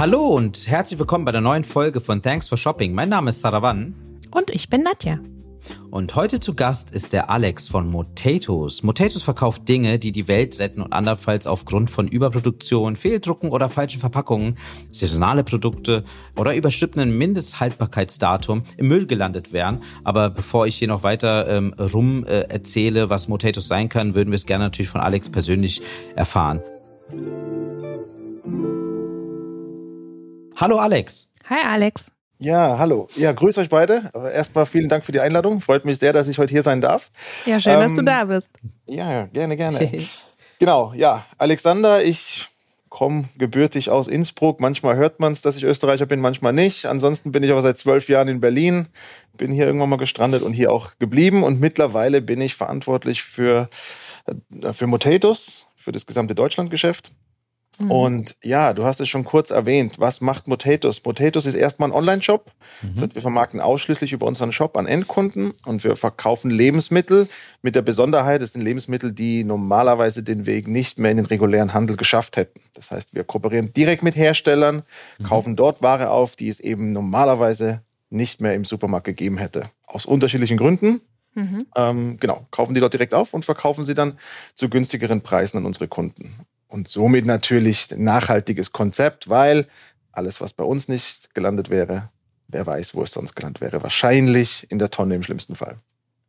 Hallo und herzlich willkommen bei der neuen Folge von Thanks for Shopping. Mein Name ist Saravan. Und ich bin Nadja. Und heute zu Gast ist der Alex von Motatos. Motatos verkauft Dinge, die die Welt retten und andernfalls aufgrund von Überproduktion, Fehldrucken oder falschen Verpackungen, saisonale Produkte oder überschrittenen Mindesthaltbarkeitsdatum im Müll gelandet wären. Aber bevor ich hier noch weiter ähm, rum äh, erzähle, was Motatos sein kann, würden wir es gerne natürlich von Alex persönlich erfahren. Hallo Alex. Hi Alex. Ja, hallo. Ja, grüß euch beide. Aber erstmal vielen Dank für die Einladung. Freut mich sehr, dass ich heute hier sein darf. Ja, schön, ähm, dass du ähm, da bist. Ja, gerne, gerne. genau, ja. Alexander, ich komme gebürtig aus Innsbruck. Manchmal hört man es, dass ich Österreicher bin, manchmal nicht. Ansonsten bin ich aber seit zwölf Jahren in Berlin, bin hier irgendwann mal gestrandet und hier auch geblieben. Und mittlerweile bin ich verantwortlich für, äh, für Motatos, für das gesamte Deutschlandgeschäft. Mhm. Und ja, du hast es schon kurz erwähnt. Was macht Motatos? Motatos ist erstmal ein Online-Shop. Mhm. Das heißt, wir vermarkten ausschließlich über unseren Shop an Endkunden und wir verkaufen Lebensmittel mit der Besonderheit, es sind Lebensmittel, die normalerweise den Weg nicht mehr in den regulären Handel geschafft hätten. Das heißt, wir kooperieren direkt mit Herstellern, mhm. kaufen dort Ware auf, die es eben normalerweise nicht mehr im Supermarkt gegeben hätte. Aus unterschiedlichen Gründen. Mhm. Ähm, genau, kaufen die dort direkt auf und verkaufen sie dann zu günstigeren Preisen an unsere Kunden. Und somit natürlich ein nachhaltiges Konzept, weil alles, was bei uns nicht gelandet wäre, wer weiß, wo es sonst gelandet wäre. Wahrscheinlich in der Tonne im schlimmsten Fall.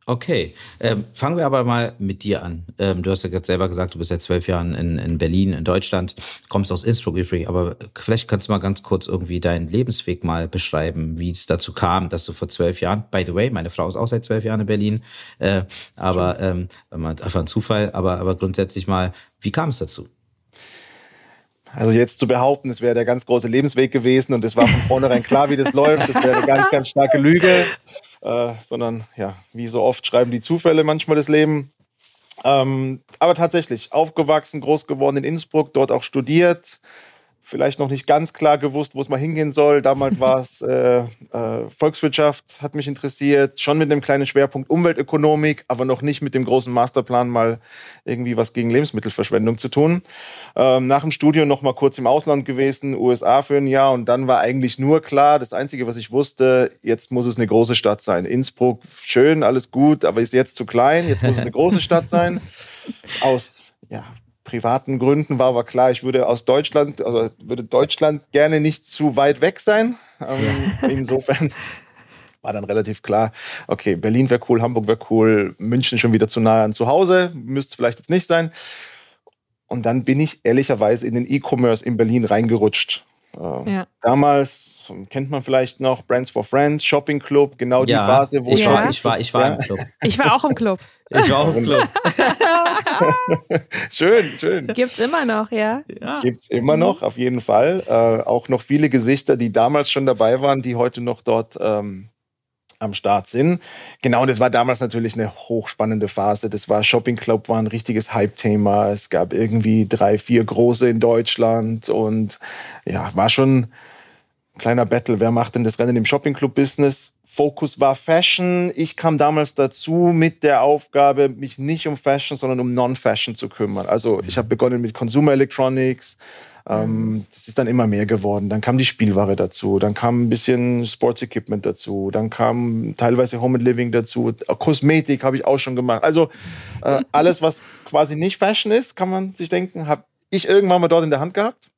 Okay, ähm, fangen wir aber mal mit dir an. Ähm, du hast ja gerade selber gesagt, du bist seit zwölf Jahren in, in Berlin, in Deutschland, kommst aus Innsbruck übrigens, aber vielleicht kannst du mal ganz kurz irgendwie deinen Lebensweg mal beschreiben, wie es dazu kam, dass du vor zwölf Jahren, by the way, meine Frau ist auch seit zwölf Jahren in Berlin, äh, aber ähm, einfach ein Zufall, aber, aber grundsätzlich mal, wie kam es dazu? Also jetzt zu behaupten, es wäre der ganz große Lebensweg gewesen und es war von vornherein klar, wie das läuft, das wäre eine ganz, ganz starke Lüge. Äh, sondern ja, wie so oft schreiben die Zufälle manchmal das Leben. Ähm, aber tatsächlich, aufgewachsen, groß geworden in Innsbruck, dort auch studiert, vielleicht noch nicht ganz klar gewusst, wo es mal hingehen soll. Damals war es äh, äh, Volkswirtschaft, hat mich interessiert, schon mit einem kleinen Schwerpunkt Umweltökonomik, aber noch nicht mit dem großen Masterplan mal irgendwie was gegen Lebensmittelverschwendung zu tun. Ähm, nach dem Studium noch mal kurz im Ausland gewesen, USA für ein Jahr und dann war eigentlich nur klar, das Einzige, was ich wusste, jetzt muss es eine große Stadt sein. Innsbruck, schön, alles gut, aber ist jetzt zu klein, jetzt muss es eine große Stadt sein. Aus ja, privaten Gründen war aber klar, ich würde aus Deutschland, also würde Deutschland gerne nicht zu weit weg sein. Ähm, insofern war dann relativ klar, okay, Berlin wäre cool, Hamburg wäre cool, München schon wieder zu nahe an zu Hause, müsste es vielleicht jetzt nicht sein. Und dann bin ich ehrlicherweise in den E-Commerce in Berlin reingerutscht. Äh, ja. Damals kennt man vielleicht noch Brands for Friends, Shopping Club, genau die Phase, wo ich war, ich war, ich war ja. im Club. Ich war auch im Club. Ich war auch im Club. schön, schön. Gibt's immer noch, ja? ja. Gibt's immer noch, auf jeden Fall. Äh, auch noch viele Gesichter, die damals schon dabei waren, die heute noch dort ähm, am Start sind. Genau, und das war damals natürlich eine hochspannende Phase. Das war Shopping Club, war ein richtiges Hype-Thema. Es gab irgendwie drei, vier große in Deutschland und ja, war schon kleiner Battle, wer macht denn das Rennen im Shopping Club Business? Fokus war Fashion. Ich kam damals dazu mit der Aufgabe, mich nicht um Fashion, sondern um Non-Fashion zu kümmern. Also ich habe begonnen mit Consumer Electronics. Ähm, das ist dann immer mehr geworden. Dann kam die Spielware dazu, dann kam ein bisschen Sports Equipment dazu, dann kam teilweise Home and Living dazu, Kosmetik habe ich auch schon gemacht. Also äh, alles, was quasi nicht Fashion ist, kann man sich denken, habe ich irgendwann mal dort in der Hand gehabt.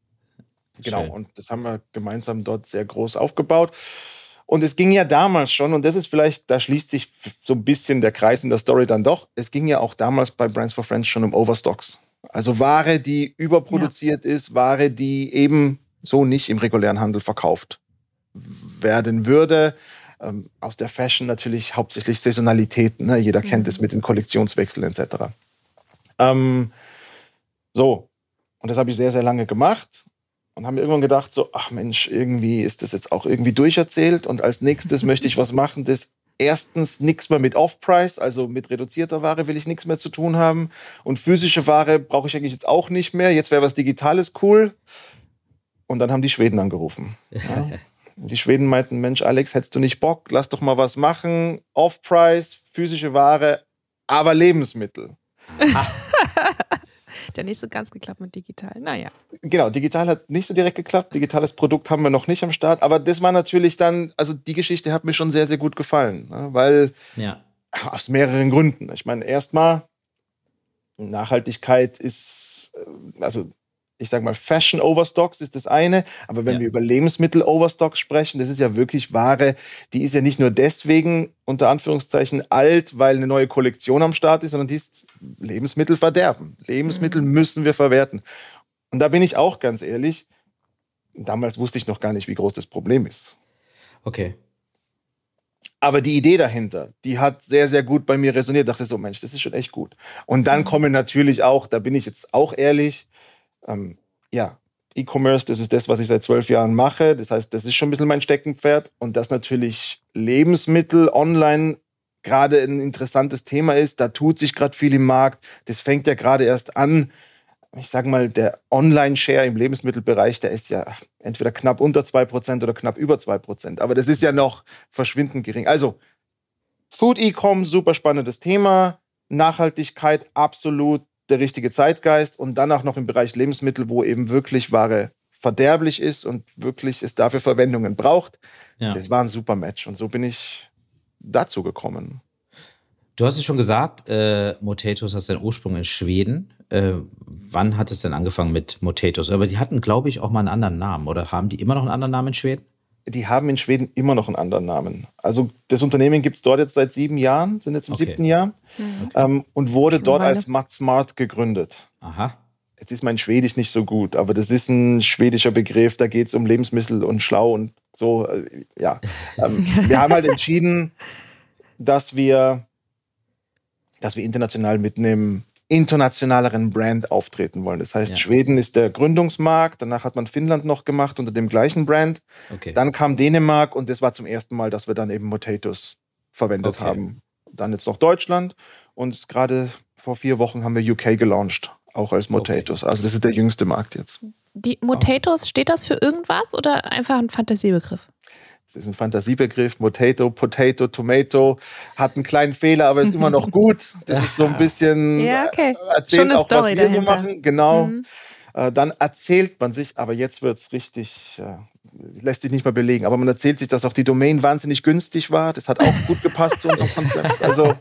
Genau, Schön. und das haben wir gemeinsam dort sehr groß aufgebaut. Und es ging ja damals schon, und das ist vielleicht, da schließt sich so ein bisschen der Kreis in der Story dann doch, es ging ja auch damals bei Brands for Friends schon um Overstocks. Also Ware, die überproduziert ja. ist, Ware, die eben so nicht im regulären Handel verkauft werden würde. Ähm, aus der Fashion natürlich hauptsächlich Saisonalitäten. Ne? Jeder mhm. kennt es mit den Kollektionswechseln etc. Ähm, so, und das habe ich sehr, sehr lange gemacht und haben irgendwann gedacht, so, ach Mensch, irgendwie ist das jetzt auch irgendwie durcherzählt und als nächstes möchte ich was machen, das erstens nichts mehr mit Off-Price, also mit reduzierter Ware will ich nichts mehr zu tun haben und physische Ware brauche ich eigentlich jetzt auch nicht mehr. Jetzt wäre was Digitales cool. Und dann haben die Schweden angerufen. Ja. Die Schweden meinten, Mensch, Alex, hättest du nicht Bock? Lass doch mal was machen. Off-Price, physische Ware, aber Lebensmittel. Hat ja nicht so ganz geklappt mit digital. Naja. Genau, digital hat nicht so direkt geklappt. Digitales Produkt haben wir noch nicht am Start. Aber das war natürlich dann, also die Geschichte hat mir schon sehr, sehr gut gefallen. Ne? Weil ja. aus mehreren Gründen. Ich meine, erstmal, Nachhaltigkeit ist, äh, also ich sage mal, Fashion Overstocks ist das eine, aber wenn ja. wir über Lebensmittel Overstocks sprechen, das ist ja wirklich Ware, die ist ja nicht nur deswegen unter Anführungszeichen alt, weil eine neue Kollektion am Start ist, sondern die ist Lebensmittel verderben. Lebensmittel mhm. müssen wir verwerten. Und da bin ich auch ganz ehrlich, damals wusste ich noch gar nicht, wie groß das Problem ist. Okay. Aber die Idee dahinter, die hat sehr, sehr gut bei mir resoniert. Ich dachte so, Mensch, das ist schon echt gut. Und dann mhm. kommen natürlich auch, da bin ich jetzt auch ehrlich, ähm, ja, E-Commerce, das ist das, was ich seit zwölf Jahren mache. Das heißt, das ist schon ein bisschen mein Steckenpferd. Und dass natürlich Lebensmittel online gerade ein interessantes Thema ist. Da tut sich gerade viel im Markt. Das fängt ja gerade erst an. Ich sage mal, der Online-Share im Lebensmittelbereich, der ist ja entweder knapp unter 2% oder knapp über 2%. Aber das ist ja noch verschwindend gering. Also, Food E-Com, super spannendes Thema. Nachhaltigkeit, absolut der richtige Zeitgeist und dann auch noch im Bereich Lebensmittel, wo eben wirklich Ware verderblich ist und wirklich es dafür Verwendungen braucht. Ja. Das war ein super Match und so bin ich dazu gekommen. Du hast es schon gesagt, äh, Motatos hat seinen Ursprung in Schweden. Äh, wann hat es denn angefangen mit Motatos? Aber die hatten, glaube ich, auch mal einen anderen Namen. Oder haben die immer noch einen anderen Namen in Schweden? die haben in Schweden immer noch einen anderen Namen. Also das Unternehmen gibt es dort jetzt seit sieben Jahren, sind jetzt im okay. siebten Jahr mhm. okay. ähm, und wurde dort als Matt Smart gegründet. Aha. Jetzt ist mein Schwedisch nicht so gut, aber das ist ein schwedischer Begriff, da geht es um Lebensmittel und schlau und so. Äh, ja, ähm, wir haben halt entschieden, dass wir, dass wir international mitnehmen internationaleren Brand auftreten wollen. Das heißt, ja. Schweden ist der Gründungsmarkt, danach hat man Finnland noch gemacht unter dem gleichen Brand. Okay. Dann kam Dänemark und das war zum ersten Mal, dass wir dann eben Motatos verwendet okay. haben. Dann jetzt noch Deutschland und gerade vor vier Wochen haben wir UK gelauncht, auch als Motatos. Okay. Also das ist der jüngste Markt jetzt. Die Motatos, steht das für irgendwas oder einfach ein Fantasiebegriff? das ist ein Fantasiebegriff, Potato, Potato, Tomato, hat einen kleinen Fehler, aber ist immer noch gut. Das ist so ein bisschen ja, okay. Äh, erzählt auch, Story was wir dahinter. so machen. Genau. Mhm. Äh, dann erzählt man sich, aber jetzt wird es richtig, äh, lässt sich nicht mehr belegen, aber man erzählt sich, dass auch die Domain wahnsinnig günstig war. Das hat auch gut gepasst zu unserem Konzept. Also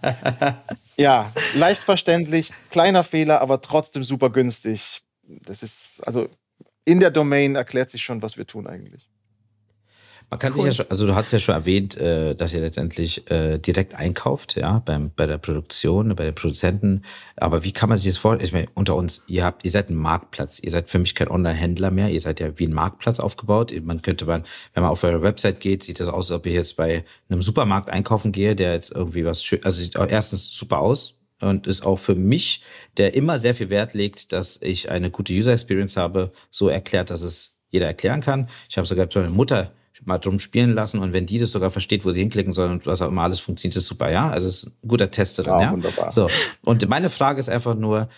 ja, leicht verständlich, kleiner Fehler, aber trotzdem super günstig. Das ist, also in der Domain erklärt sich schon, was wir tun eigentlich. Man kann cool. sich ja schon, also du hast ja schon erwähnt, äh, dass ihr letztendlich äh, direkt einkauft, ja, beim, bei der Produktion, bei den Produzenten. Aber wie kann man sich das vorstellen? Ich meine, unter uns, ihr habt, ihr seid ein Marktplatz. Ihr seid für mich kein Online-Händler mehr. Ihr seid ja wie ein Marktplatz aufgebaut. Man könnte man, wenn man auf eure Website geht, sieht das aus, als ob ich jetzt bei einem Supermarkt einkaufen gehe, der jetzt irgendwie was schön, also sieht erstens super aus, und ist auch für mich, der immer sehr viel Wert legt, dass ich eine gute User Experience habe, so erklärt, dass es jeder erklären kann. Ich habe sogar meine Mutter mal drum spielen lassen und wenn die das sogar versteht, wo sie hinklicken soll und was auch immer alles funktioniert, ist super, ja. Also es ist ein guter Test drin, ja. ja? Wunderbar. So. Und meine Frage ist einfach nur,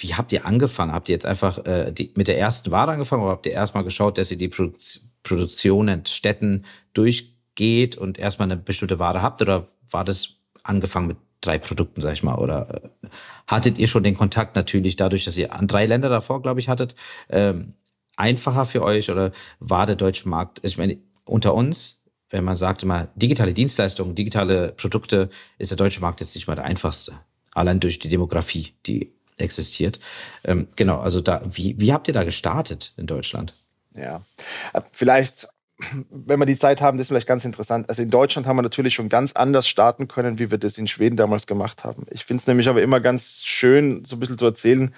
wie habt ihr angefangen? Habt ihr jetzt einfach äh, die, mit der ersten Ware angefangen oder habt ihr erstmal geschaut, dass ihr die Produ Produktionen Städten durchgeht und erstmal eine bestimmte Ware habt oder war das angefangen mit drei Produkten, sag ich mal, oder äh, hattet ihr schon den Kontakt natürlich dadurch, dass ihr an drei Länder davor, glaube ich, hattet, ähm, einfacher für euch oder war der deutsche Markt, ich meine, unter uns, wenn man sagt immer, digitale Dienstleistungen, digitale Produkte, ist der deutsche Markt jetzt nicht mal der einfachste. Allein durch die Demografie, die existiert. Ähm, genau, also da, wie, wie habt ihr da gestartet in Deutschland? Ja, äh, vielleicht, wenn wir die Zeit haben, das ist vielleicht ganz interessant. Also in Deutschland haben wir natürlich schon ganz anders starten können, wie wir das in Schweden damals gemacht haben. Ich finde es nämlich aber immer ganz schön, so ein bisschen zu erzählen,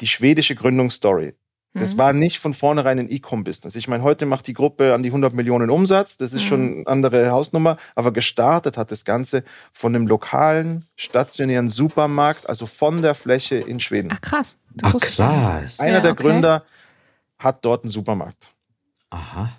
die schwedische Gründungsstory. Das mhm. war nicht von vornherein ein E-Com-Business. Ich meine, heute macht die Gruppe an die 100 Millionen Umsatz. Das ist mhm. schon eine andere Hausnummer. Aber gestartet hat das Ganze von einem lokalen, stationären Supermarkt, also von der Fläche in Schweden. Ach, krass. Das Ach, krass. Einer ja, der Gründer hat dort einen Supermarkt. Aha.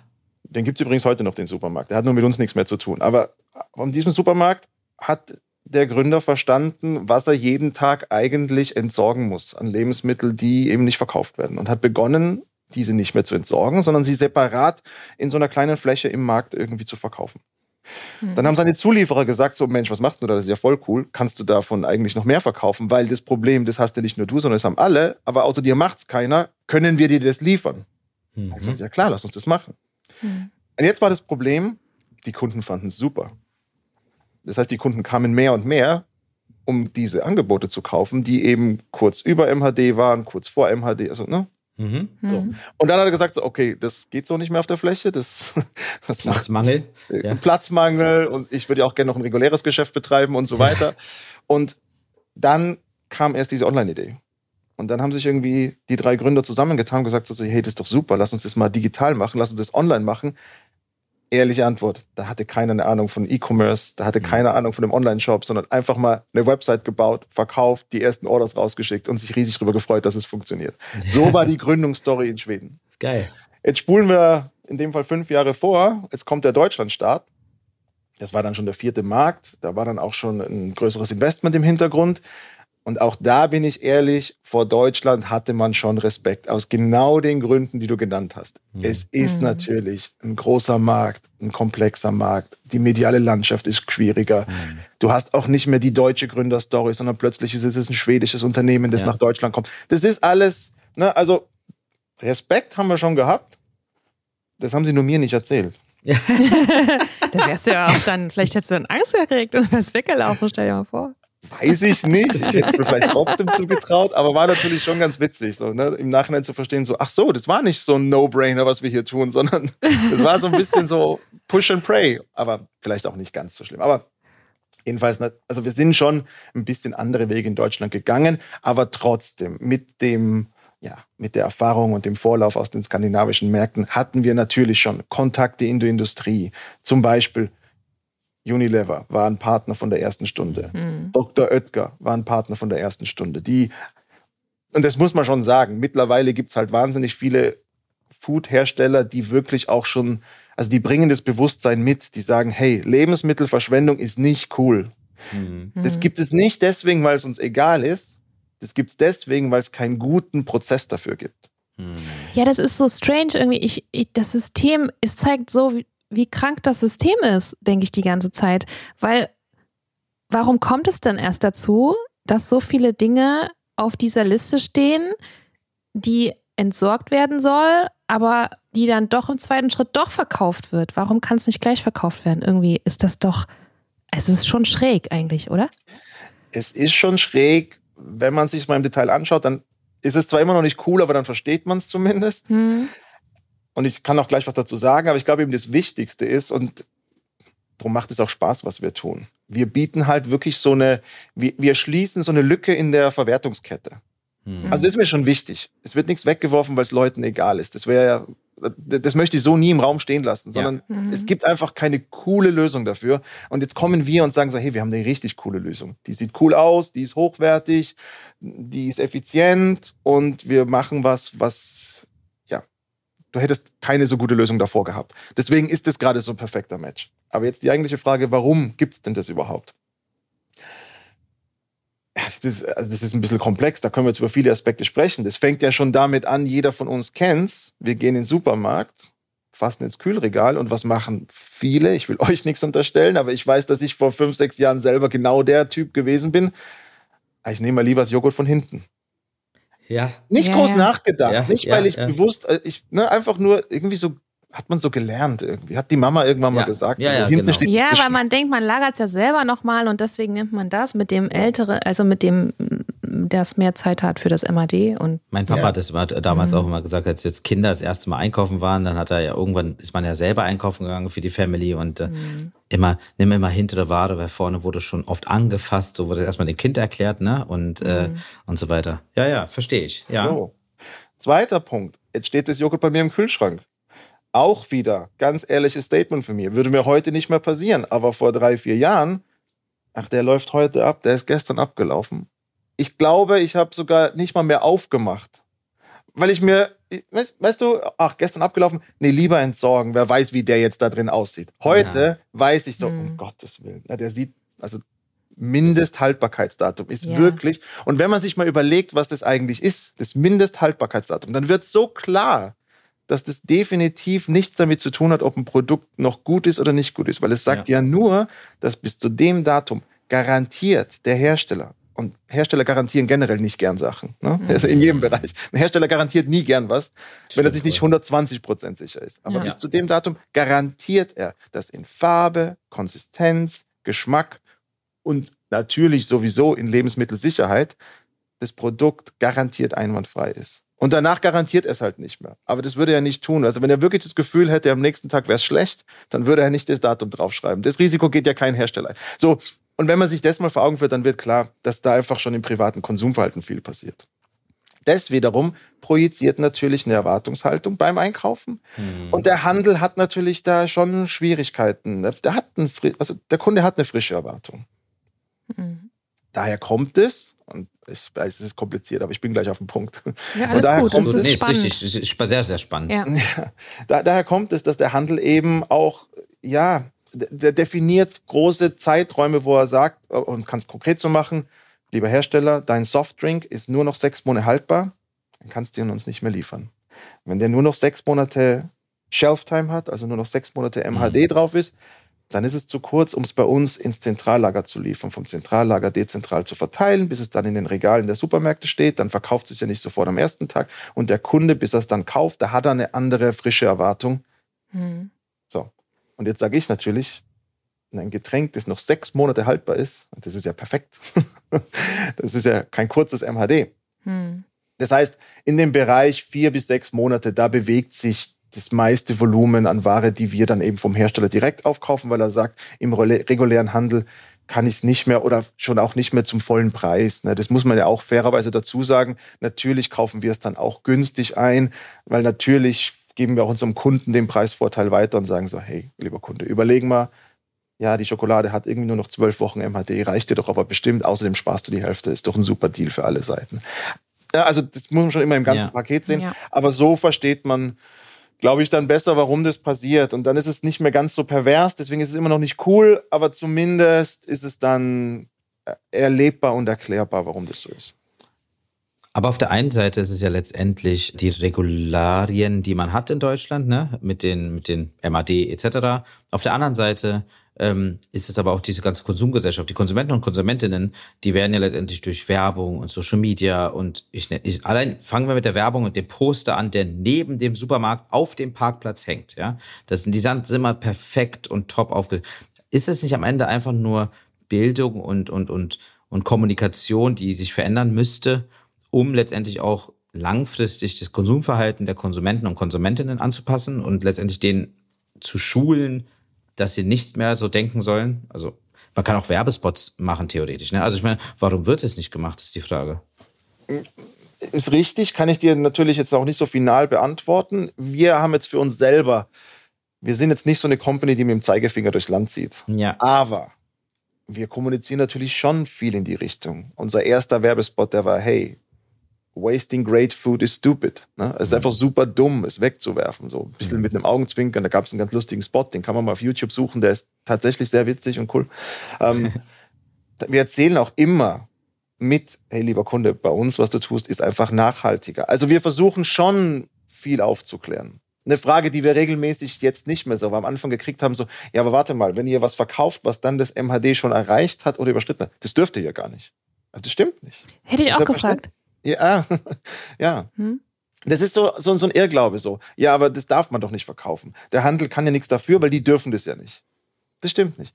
Den gibt es übrigens heute noch, den Supermarkt. Der hat nur mit uns nichts mehr zu tun. Aber von diesem Supermarkt hat der Gründer verstanden, was er jeden Tag eigentlich entsorgen muss an Lebensmitteln, die eben nicht verkauft werden. Und hat begonnen, diese nicht mehr zu entsorgen, sondern sie separat in so einer kleinen Fläche im Markt irgendwie zu verkaufen. Mhm. Dann haben seine Zulieferer gesagt, so Mensch, was machst du da? Das ist ja voll cool. Kannst du davon eigentlich noch mehr verkaufen? Weil das Problem, das hast ja nicht nur du, sondern das haben alle. Aber außer dir macht es keiner. Können wir dir das liefern? Mhm. Ich gesagt, ja klar, lass uns das machen. Mhm. Und jetzt war das Problem, die Kunden fanden es super. Das heißt, die Kunden kamen mehr und mehr, um diese Angebote zu kaufen, die eben kurz über MHD waren, kurz vor MHD, also ne, Mhm. So. Mhm. Und dann hat er gesagt, so, okay, das geht so nicht mehr auf der Fläche. Das, das Platzmangel. Macht, ja. Platzmangel und ich würde ja auch gerne noch ein reguläres Geschäft betreiben und so weiter. und dann kam erst diese Online-Idee. Und dann haben sich irgendwie die drei Gründer zusammengetan und gesagt, so, hey, das ist doch super, lass uns das mal digital machen, lass uns das online machen ehrliche Antwort. Da hatte keiner eine Ahnung von E-Commerce, da hatte mhm. keine Ahnung von dem Online-Shop, sondern einfach mal eine Website gebaut, verkauft, die ersten Orders rausgeschickt und sich riesig darüber gefreut, dass es funktioniert. So war die Gründungsstory in Schweden. Geil. Jetzt spulen wir in dem Fall fünf Jahre vor. Jetzt kommt der Deutschlandstart. Das war dann schon der vierte Markt. Da war dann auch schon ein größeres Investment im Hintergrund. Und auch da bin ich ehrlich, vor Deutschland hatte man schon Respekt, aus genau den Gründen, die du genannt hast. Mhm. Es ist mhm. natürlich ein großer Markt, ein komplexer Markt. Die mediale Landschaft ist schwieriger. Mhm. Du hast auch nicht mehr die deutsche Gründerstory, sondern plötzlich ist es ein schwedisches Unternehmen, das ja. nach Deutschland kommt. Das ist alles, ne, also Respekt haben wir schon gehabt. Das haben sie nur mir nicht erzählt. da wärst du ja auch dann, vielleicht hättest du dann Angst gekriegt und wärst weggelaufen, stell dir mal vor. Weiß ich nicht. Ich hätte mir vielleicht trotzdem zugetraut, aber war natürlich schon ganz witzig, so, ne? im Nachhinein zu verstehen, so, ach so, das war nicht so ein No-Brainer, was wir hier tun, sondern es war so ein bisschen so Push and Pray, aber vielleicht auch nicht ganz so schlimm. Aber jedenfalls, also wir sind schon ein bisschen andere Wege in Deutschland gegangen, aber trotzdem mit dem, ja, mit der Erfahrung und dem Vorlauf aus den skandinavischen Märkten hatten wir natürlich schon Kontakte in der Industrie, zum Beispiel Unilever war ein Partner von der ersten Stunde. Mhm. Dr. Oetker war ein Partner von der ersten Stunde. Die, und das muss man schon sagen, mittlerweile gibt es halt wahnsinnig viele Food-Hersteller, die wirklich auch schon, also die bringen das Bewusstsein mit, die sagen, hey, Lebensmittelverschwendung ist nicht cool. Mhm. Das gibt es nicht deswegen, weil es uns egal ist. Das gibt es deswegen, weil es keinen guten Prozess dafür gibt. Ja, das ist so strange irgendwie. Ich, ich, das System, es zeigt so, wie krank das System ist, denke ich die ganze Zeit. Weil, warum kommt es denn erst dazu, dass so viele Dinge auf dieser Liste stehen, die entsorgt werden soll, aber die dann doch im zweiten Schritt doch verkauft wird? Warum kann es nicht gleich verkauft werden? Irgendwie ist das doch, es ist schon schräg eigentlich, oder? Es ist schon schräg, wenn man sich mal im Detail anschaut, dann ist es zwar immer noch nicht cool, aber dann versteht man es zumindest. Hm. Und ich kann auch gleich was dazu sagen, aber ich glaube eben das Wichtigste ist, und darum macht es auch Spaß, was wir tun. Wir bieten halt wirklich so eine, wir, wir schließen so eine Lücke in der Verwertungskette. Mhm. Also das ist mir schon wichtig. Es wird nichts weggeworfen, weil es Leuten egal ist. Das wäre ja das möchte ich so nie im Raum stehen lassen, sondern ja. mhm. es gibt einfach keine coole Lösung dafür. Und jetzt kommen wir und sagen so, hey, wir haben eine richtig coole Lösung. Die sieht cool aus, die ist hochwertig, die ist effizient und wir machen was, was du hättest keine so gute Lösung davor gehabt. Deswegen ist es gerade so ein perfekter Match. Aber jetzt die eigentliche Frage, warum gibt es denn das überhaupt? Das ist, also das ist ein bisschen komplex, da können wir jetzt über viele Aspekte sprechen. Das fängt ja schon damit an, jeder von uns kennt's. Wir gehen in den Supermarkt, fassen ins Kühlregal und was machen viele? Ich will euch nichts unterstellen, aber ich weiß, dass ich vor fünf, sechs Jahren selber genau der Typ gewesen bin. Ich nehme mal lieber das Joghurt von hinten. Ja. Nicht ja, groß ja. nachgedacht. Ja, nicht, weil ich bewusst, äh, ich, ne, einfach nur irgendwie so hat man so gelernt irgendwie. Hat die Mama irgendwann mal gesagt. Ja, so, ja, genau. ja weil man denkt, man lagert es ja selber nochmal und deswegen nimmt man das mit dem Ältere, also mit dem, das mehr Zeit hat für das MAD. Und mein Papa ja. hat das damals mhm. auch immer gesagt, als jetzt Kinder das erste Mal einkaufen waren, dann hat er ja irgendwann, ist man ja selber einkaufen gegangen für die Family und äh, mhm. immer, nimm immer hintere Ware, weil vorne wurde schon oft angefasst, so wurde erstmal dem Kind erklärt, ne? Und, äh, mhm. äh, und so weiter. Ja, ja, verstehe ich. Ja. So. Zweiter Punkt. Jetzt steht das Joghurt bei mir im Kühlschrank. Auch wieder, ganz ehrliches Statement von mir. Würde mir heute nicht mehr passieren. Aber vor drei, vier Jahren, ach, der läuft heute ab, der ist gestern abgelaufen. Ich glaube, ich habe sogar nicht mal mehr aufgemacht. Weil ich mir, weißt, weißt, du, ach, gestern abgelaufen, nee, lieber entsorgen. Wer weiß, wie der jetzt da drin aussieht. Heute ja. weiß ich so, mhm. um Gottes Willen. Na, der sieht, also Mindesthaltbarkeitsdatum ist ja. wirklich. Und wenn man sich mal überlegt, was das eigentlich ist, das Mindesthaltbarkeitsdatum, dann wird so klar, dass das definitiv nichts damit zu tun hat, ob ein Produkt noch gut ist oder nicht gut ist, weil es sagt ja, ja nur, dass bis zu dem Datum garantiert der Hersteller und Hersteller garantieren generell nicht gern Sachen. Ne? Mhm. Also in jedem Bereich. Ein Hersteller garantiert nie gern was, Stimmt, wenn er sich nicht 120 Prozent sicher ist. Aber ja. bis zu dem Datum garantiert er, dass in Farbe, Konsistenz, Geschmack und natürlich sowieso in Lebensmittelsicherheit das Produkt garantiert einwandfrei ist. Und danach garantiert er es halt nicht mehr. Aber das würde er nicht tun. Also wenn er wirklich das Gefühl hätte, am nächsten Tag wäre es schlecht, dann würde er nicht das Datum draufschreiben. Das Risiko geht ja kein Hersteller. So, und wenn man sich das mal vor Augen führt, dann wird klar, dass da einfach schon im privaten Konsumverhalten viel passiert. Das wiederum projiziert natürlich eine Erwartungshaltung beim Einkaufen. Mhm. Und der Handel hat natürlich da schon Schwierigkeiten. Der, hat ein, also der Kunde hat eine frische Erwartung. Mhm. Daher kommt es, und ich weiß, es ist kompliziert, aber ich bin gleich auf dem Punkt. Ja, alles gut, das ist, nee, spannend. ist richtig, ist sehr, sehr spannend. Ja. Ja, da, daher kommt es, dass der Handel eben auch, ja, der definiert große Zeiträume, wo er sagt, äh, und kann es konkret so machen, lieber Hersteller, dein Softdrink ist nur noch sechs Monate haltbar, dann kannst du ihn uns nicht mehr liefern. Wenn der nur noch sechs Monate Shelftime hat, also nur noch sechs Monate MHD mhm. drauf ist, dann ist es zu kurz, um es bei uns ins Zentrallager zu liefern, vom Zentrallager dezentral zu verteilen, bis es dann in den Regalen der Supermärkte steht. Dann verkauft es ja nicht sofort am ersten Tag. Und der Kunde, bis er es dann kauft, da hat er eine andere frische Erwartung. Mhm. So. Und jetzt sage ich natürlich, ein Getränk, das noch sechs Monate haltbar ist, das ist ja perfekt. das ist ja kein kurzes MHD. Hm. Das heißt, in dem Bereich vier bis sechs Monate, da bewegt sich das meiste Volumen an Ware, die wir dann eben vom Hersteller direkt aufkaufen, weil er sagt, im regulären Handel kann ich es nicht mehr oder schon auch nicht mehr zum vollen Preis. Ne? Das muss man ja auch fairerweise dazu sagen. Natürlich kaufen wir es dann auch günstig ein, weil natürlich geben wir auch unserem Kunden den Preisvorteil weiter und sagen so, hey, lieber Kunde, überlegen mal, ja, die Schokolade hat irgendwie nur noch zwölf Wochen MHD, reicht dir doch aber bestimmt, außerdem sparst du die Hälfte, ist doch ein super Deal für alle Seiten. Also das muss man schon immer im ganzen ja. Paket sehen, ja. aber so versteht man, glaube ich, dann besser, warum das passiert. Und dann ist es nicht mehr ganz so pervers, deswegen ist es immer noch nicht cool, aber zumindest ist es dann erlebbar und erklärbar, warum das so ist. Aber auf der einen Seite ist es ja letztendlich die Regularien, die man hat in Deutschland, ne, mit den, mit den MAD etc. Auf der anderen Seite ähm, ist es aber auch diese ganze Konsumgesellschaft. Die Konsumenten und Konsumentinnen, die werden ja letztendlich durch Werbung und Social Media und ich, ich allein fangen wir mit der Werbung und dem Poster an, der neben dem Supermarkt auf dem Parkplatz hängt. Ja, das sind die sind immer perfekt und top aufge. Ist es nicht am Ende einfach nur Bildung und und und und Kommunikation, die sich verändern müsste? um letztendlich auch langfristig das Konsumverhalten der Konsumenten und Konsumentinnen anzupassen und letztendlich denen zu schulen, dass sie nicht mehr so denken sollen. Also man kann auch Werbespots machen, theoretisch. Ne? Also ich meine, warum wird es nicht gemacht, ist die Frage. Ist richtig, kann ich dir natürlich jetzt auch nicht so final beantworten. Wir haben jetzt für uns selber, wir sind jetzt nicht so eine Company, die mit dem Zeigefinger durchs Land zieht. Ja. Aber wir kommunizieren natürlich schon viel in die Richtung. Unser erster Werbespot, der war, hey, wasting great food is stupid. Ne? Es ist mhm. einfach super dumm, es wegzuwerfen. So ein bisschen mhm. mit einem Augenzwinkern. Da gab es einen ganz lustigen Spot, den kann man mal auf YouTube suchen, der ist tatsächlich sehr witzig und cool. Ähm, wir erzählen auch immer mit, hey lieber Kunde, bei uns, was du tust, ist einfach nachhaltiger. Also wir versuchen schon viel aufzuklären. Eine Frage, die wir regelmäßig jetzt nicht mehr so am Anfang gekriegt haben, so, ja, aber warte mal, wenn ihr was verkauft, was dann das MHD schon erreicht hat oder überschritten hat, das dürft ihr ja gar nicht. Das stimmt nicht. Hätte ich auch gefragt. Ja, ja. Hm? Das ist so, so, so ein Irrglaube so. Ja, aber das darf man doch nicht verkaufen. Der Handel kann ja nichts dafür, weil die dürfen das ja nicht. Das stimmt nicht.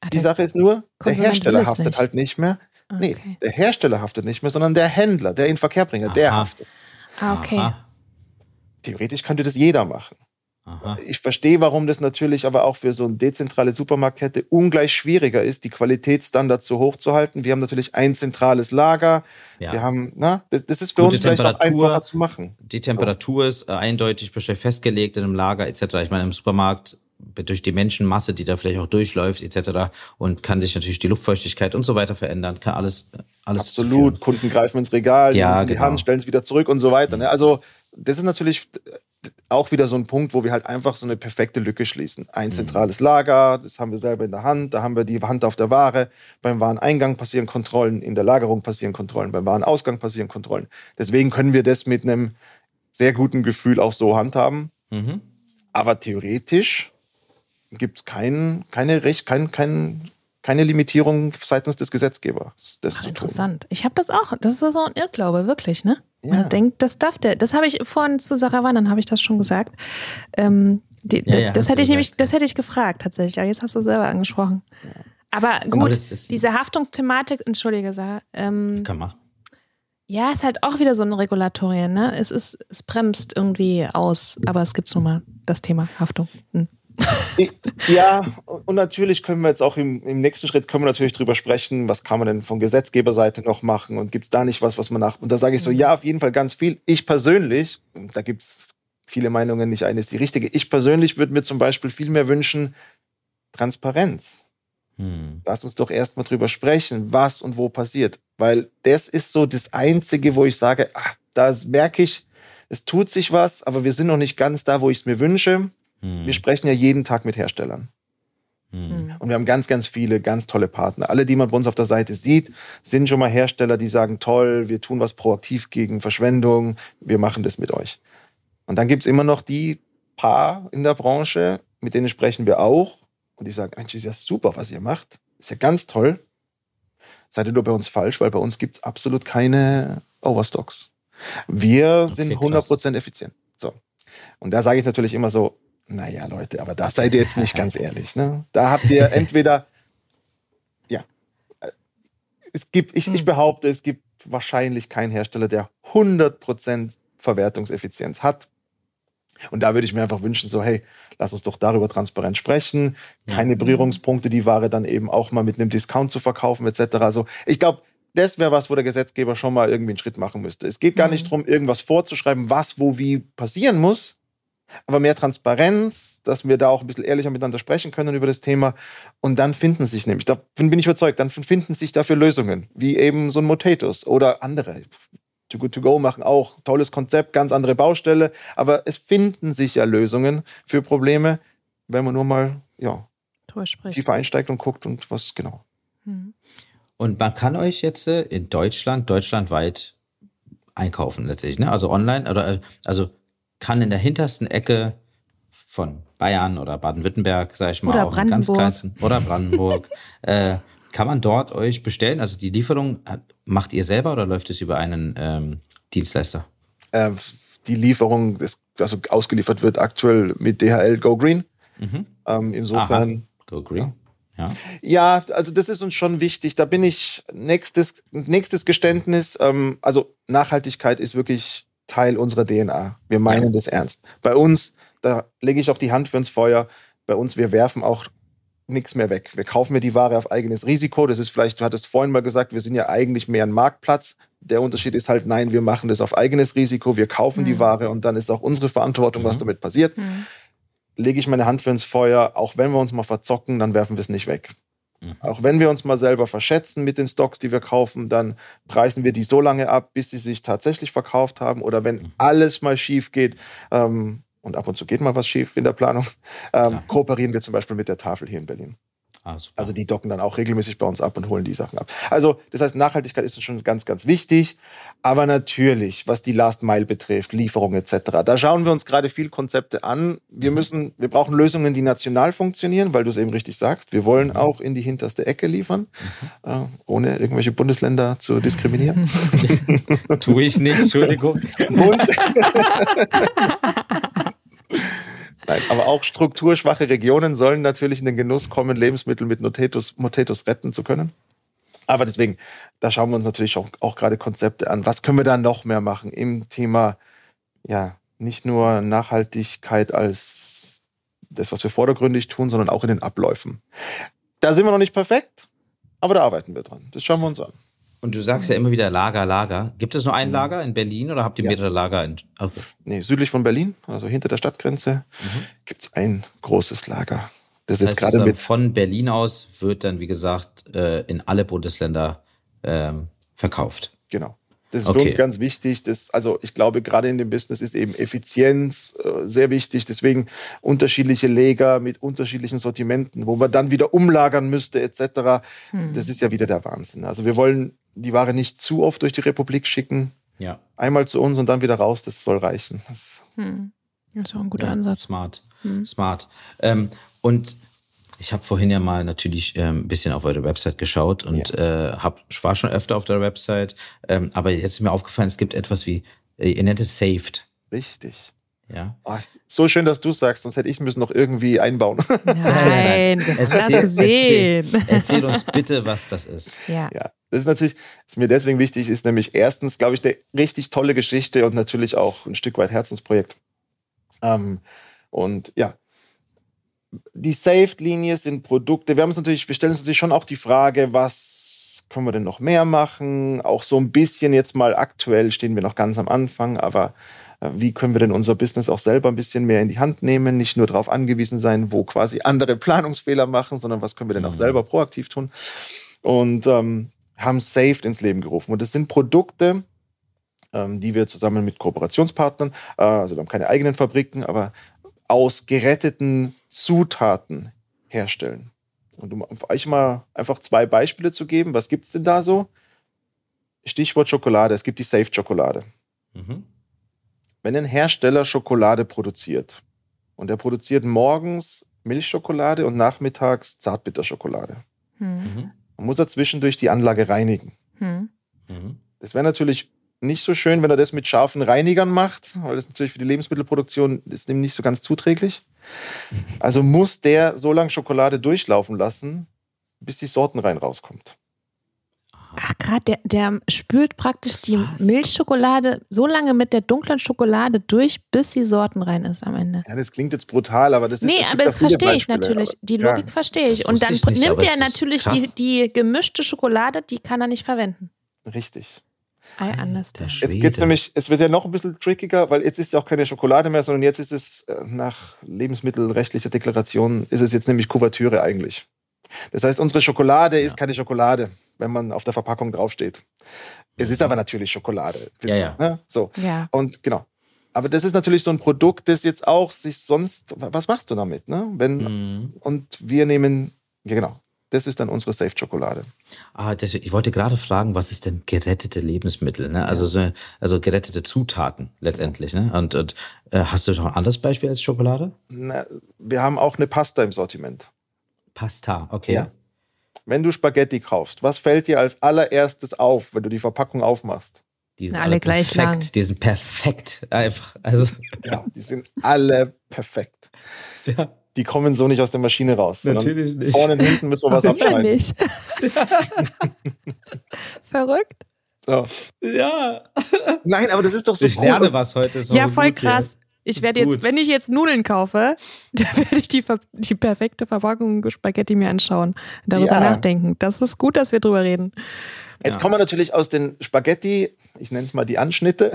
Ach, die Sache ist nur, der Hersteller haftet nicht. halt nicht mehr. Okay. Nee, der Hersteller haftet nicht mehr, sondern der Händler, der in Verkehr bringt, der haftet. Ah, okay. Aha. Theoretisch könnte das jeder machen. Aha. Ich verstehe, warum das natürlich aber auch für so eine dezentrale Supermarktkette ungleich schwieriger ist, die Qualitätsstandards so hoch zu halten. Wir haben natürlich ein zentrales Lager. Ja. Wir haben, na, das, das ist für Gute uns vielleicht auch einfacher zu machen. Die Temperatur ist äh, eindeutig festgelegt in einem Lager etc. Ich meine, im Supermarkt durch die Menschenmasse, die da vielleicht auch durchläuft etc. und kann sich natürlich die Luftfeuchtigkeit und so weiter verändern, kann alles alles absolut. Kunden greifen ins Regal, ja, die genau. Hand, stellen es wieder zurück und so weiter. Ne? Also das ist natürlich auch wieder so ein Punkt, wo wir halt einfach so eine perfekte Lücke schließen. Ein mhm. zentrales Lager, das haben wir selber in der Hand, da haben wir die Hand auf der Ware. Beim Wareneingang passieren Kontrollen, in der Lagerung passieren Kontrollen, beim Warenausgang passieren Kontrollen. Deswegen können wir das mit einem sehr guten Gefühl auch so handhaben. Mhm. Aber theoretisch gibt es kein, keine Recht, kein, kein, keine Limitierung seitens des Gesetzgebers. Das Ach, interessant. Ich habe das auch. Das ist so ein Irrglaube, wirklich, ne? Ja. Man denkt, das darf der. Das habe ich vorhin zu Sarah Wandern, habe ich das schon gesagt. Ähm, die, ja, ja, das hätte ich nämlich, das hätte ich gefragt tatsächlich. Aber jetzt hast du selber angesprochen. Aber gut, diese Haftungsthematik, entschuldige Sarah. Ähm, Kann man. Ja, ist halt auch wieder so ein Regulatorien, ne? Es ist, es bremst irgendwie aus, aber es gibt nun mal das Thema Haftung. Hm. Ja, und natürlich können wir jetzt auch im, im, nächsten Schritt können wir natürlich drüber sprechen, was kann man denn von Gesetzgeberseite noch machen und gibt es da nicht was, was man nach. Und da sage ich so, ja, auf jeden Fall ganz viel. Ich persönlich, da gibt es viele Meinungen, nicht eine ist die richtige. Ich persönlich würde mir zum Beispiel viel mehr wünschen, Transparenz. Hm. Lass uns doch erstmal drüber sprechen, was und wo passiert. Weil das ist so das Einzige, wo ich sage, ach, da merke ich, es tut sich was, aber wir sind noch nicht ganz da, wo ich es mir wünsche. Hm. Wir sprechen ja jeden Tag mit Herstellern. Hm. hm. Und wir haben ganz, ganz viele ganz tolle Partner. Alle, die man bei uns auf der Seite sieht, sind schon mal Hersteller, die sagen, toll, wir tun was proaktiv gegen Verschwendung, wir machen das mit euch. Und dann gibt es immer noch die paar in der Branche, mit denen sprechen wir auch. Und die sagen, Mensch, ist ja super, was ihr macht. Ist ja ganz toll. Seid ihr nur bei uns falsch, weil bei uns gibt es absolut keine Overstocks. Wir okay, sind 100% krass. effizient. So. Und da sage ich natürlich immer so, naja, Leute, aber da seid ihr jetzt nicht ganz ehrlich. Ne? Da habt ihr entweder, ja, äh, es gibt, ich, ich hm. behaupte, es gibt wahrscheinlich keinen Hersteller, der 100% Verwertungseffizienz hat. Und da würde ich mir einfach wünschen, so, hey, lass uns doch darüber transparent sprechen. Keine Berührungspunkte, die Ware dann eben auch mal mit einem Discount zu verkaufen, etc. Also ich glaube, das wäre was, wo der Gesetzgeber schon mal irgendwie einen Schritt machen müsste. Es geht gar nicht mhm. darum, irgendwas vorzuschreiben, was, wo, wie passieren muss, aber mehr Transparenz, dass wir da auch ein bisschen ehrlicher miteinander sprechen können über das Thema. Und dann finden sich nämlich, da bin ich überzeugt, dann finden sich dafür Lösungen, wie eben so ein Motatus oder andere. Too Good To Go machen auch tolles Konzept, ganz andere Baustelle, aber es finden sich ja Lösungen für Probleme, wenn man nur mal ja, tiefer einsteigt und guckt und was genau. Mhm. Und man kann euch jetzt äh, in Deutschland, deutschlandweit einkaufen letztlich, ne? Also online oder äh, also kann in der hintersten Ecke von Bayern oder Baden-Württemberg, sag ich mal, oder auch ganz kleinsten oder Brandenburg, äh, kann man dort euch bestellen? Also die Lieferung macht ihr selber oder läuft es über einen ähm, Dienstleister? Äh, die Lieferung, ist, also ausgeliefert wird aktuell mit DHL Go Green. Mhm. Ähm, insofern. Aha. Go Green. Ja. ja. also das ist uns schon wichtig. Da bin ich nächstes, nächstes Geständnis. Ähm, also Nachhaltigkeit ist wirklich Teil unserer DNA. Wir meinen ja. das ernst. Bei uns, da lege ich auch die Hand für ins Feuer. Bei uns, wir werfen auch nichts mehr weg. Wir kaufen mir die Ware auf eigenes Risiko. Das ist vielleicht, du hattest vorhin mal gesagt, wir sind ja eigentlich mehr ein Marktplatz. Der Unterschied ist halt, nein, wir machen das auf eigenes Risiko, wir kaufen mhm. die Ware und dann ist auch unsere Verantwortung, mhm. was damit passiert. Mhm. Lege ich meine Hand für ins Feuer, auch wenn wir uns mal verzocken, dann werfen wir es nicht weg. Mhm. Auch wenn wir uns mal selber verschätzen mit den Stocks, die wir kaufen, dann preisen wir die so lange ab, bis sie sich tatsächlich verkauft haben. Oder wenn mhm. alles mal schief geht, ähm, und ab und zu geht mal was schief in der Planung, ähm, kooperieren wir zum Beispiel mit der Tafel hier in Berlin. Ah, also die docken dann auch regelmäßig bei uns ab und holen die Sachen ab. Also das heißt, Nachhaltigkeit ist schon ganz, ganz wichtig. Aber natürlich, was die Last Mile betrifft, Lieferung etc., da schauen wir uns gerade viel Konzepte an. Wir mhm. müssen, wir brauchen Lösungen, die national funktionieren, weil du es eben richtig sagst. Wir wollen mhm. auch in die hinterste Ecke liefern, mhm. äh, ohne irgendwelche Bundesländer zu diskriminieren. Tue ich nicht, Entschuldigung. Und Nein, aber auch strukturschwache Regionen sollen natürlich in den Genuss kommen, Lebensmittel mit Motetus, Motetus retten zu können. Aber deswegen, da schauen wir uns natürlich auch, auch gerade Konzepte an. Was können wir da noch mehr machen im Thema, ja, nicht nur Nachhaltigkeit als das, was wir vordergründig tun, sondern auch in den Abläufen. Da sind wir noch nicht perfekt, aber da arbeiten wir dran. Das schauen wir uns an. Und du sagst ja immer wieder Lager, Lager. Gibt es nur ein mhm. Lager in Berlin oder habt ihr ja. mehrere Lager in? Okay. Nee, südlich von Berlin, also hinter der Stadtgrenze, mhm. gibt es ein großes Lager. Das, das heißt, gerade mit von Berlin aus wird dann, wie gesagt, äh, in alle Bundesländer ähm, verkauft. Genau. Das ist okay. für uns ganz wichtig. Das, also ich glaube, gerade in dem Business ist eben Effizienz äh, sehr wichtig. Deswegen unterschiedliche Lager mit unterschiedlichen Sortimenten, wo man dann wieder umlagern müsste etc. Hm. Das ist ja wieder der Wahnsinn. Also wir wollen die Ware nicht zu oft durch die Republik schicken. Ja. Einmal zu uns und dann wieder raus, das soll reichen. Das, Hm. Das ist auch ein guter ja, Ansatz. Smart. Hm. Smart. Ähm, und ich habe vorhin ja mal natürlich ähm, ein bisschen auf eure Website geschaut und äh, hab, war schon öfter auf der Website. Ähm, aber jetzt ist mir aufgefallen, es gibt etwas wie, äh, ihr nennt es Saved. richtig. Ja. Ah, so schön, dass du sagst, sonst hätte ich es müssen noch irgendwie einbauen. Nein, du hast das gesehen. Erzähl, erzähl uns bitte, was das ist. Ja. Ja, das ist natürlich, ist mir deswegen wichtig, ist nämlich erstens, glaube ich, eine richtig tolle Geschichte und natürlich auch ein Stück weit Herzensprojekt. Ähm, und ja, die Saved-Linie sind Produkte. Wir haben uns natürlich, wir stellen uns natürlich schon auch die Frage, was können wir denn noch mehr machen? Auch so ein bisschen jetzt mal aktuell stehen wir noch ganz am Anfang, aber äh, wie können wir denn unser Business auch selber ein bisschen mehr in die Hand nehmen, nicht nur darauf angewiesen sein, wo quasi andere Planungsfehler machen, sondern was können wir denn auch Mhm. selber proaktiv tun? Und ähm, haben Saved ins Leben gerufen. Und das sind Produkte, ähm, die wir zusammen mit Kooperationspartnern, äh, also wir haben keine eigenen Fabriken, aber aus geretteten Zutaten herstellen. Und um euch mal einfach zwei Beispiele zu geben, was gibt es denn da so? Stichwort Schokolade, es gibt die Safe-Schokolade. Mhm. Wenn ein Hersteller Schokolade produziert und er produziert morgens Milchschokolade und nachmittags Zartbitterschokolade, Hm. Mhm. dann muss er zwischendurch die Anlage reinigen. Hm. Mhm. Es wäre natürlich nicht so schön, wenn er das mit scharfen Reinigern macht, weil das natürlich für die Lebensmittelproduktion ist dem nicht so ganz zuträglich. Also muss der so lange Schokolade durchlaufen lassen, bis die Sorten rein rauskommt. Ach, gerade der, der spült praktisch die? Milchschokolade so lange mit der dunklen Schokolade durch, bis die Sorten rein ist am Ende. Ja, das klingt jetzt brutal, aber das ist Nee, gibt aber da das verstehe ich natürlich. Die Ja. Logik verstehe ich. Das Und dann ich nicht, nimmt aber er natürlich die, die gemischte Schokolade, die kann er nicht verwenden. aber richtig. I Der understand. Jetzt geht's nämlich, es wird ja noch ein bisschen trickiger, weil jetzt ist ja auch keine Schokolade mehr, sondern jetzt ist es äh, nach lebensmittelrechtlicher Deklaration, ist es jetzt nämlich Kuvertüre eigentlich. Das heißt, unsere Schokolade ist keine Schokolade, wenn man auf der Verpackung draufsteht. Es ist aber natürlich Schokolade. Ja, ja. Ne? So. Ja. Und genau. Aber das ist natürlich so ein Produkt, das jetzt auch sich sonst, was machst du damit? Ne? Wenn, Mhm. Und wir nehmen, ja genau, das ist dann unsere Safe-Schokolade. Ah, das, ich wollte gerade fragen, was ist denn gerettete Lebensmittel? Ne? Also, so, also gerettete Zutaten letztendlich. Ne? Und, und äh, hast du noch ein anderes Beispiel als Schokolade? Na, wir haben auch eine Pasta im Sortiment. Pasta, okay. Ja. Wenn du Spaghetti kaufst, was fällt dir als allererstes auf, wenn du die Verpackung aufmachst? Die sind Na, alle gleich perfekt. lang. Die sind perfekt. Einfach. Also, Ja, die sind alle perfekt. ja, Die kommen so nicht aus der Maschine raus. sondern nicht. Vorne und hinten müssen wir was abschneiden. nicht. Verrückt. So. Ja. Nein, aber das ist doch so Ich cool. lerne was heute. ist Ja, voll gut krass. Ich werde jetzt, wenn ich jetzt Nudeln kaufe, dann werde ich die, die perfekte Verpackung Spaghetti mir anschauen, darüber Ja. nachdenken. Das ist gut, dass wir drüber reden. Jetzt Ja. kommen wir natürlich aus den Spaghetti, ich nenne es mal die Anschnitte.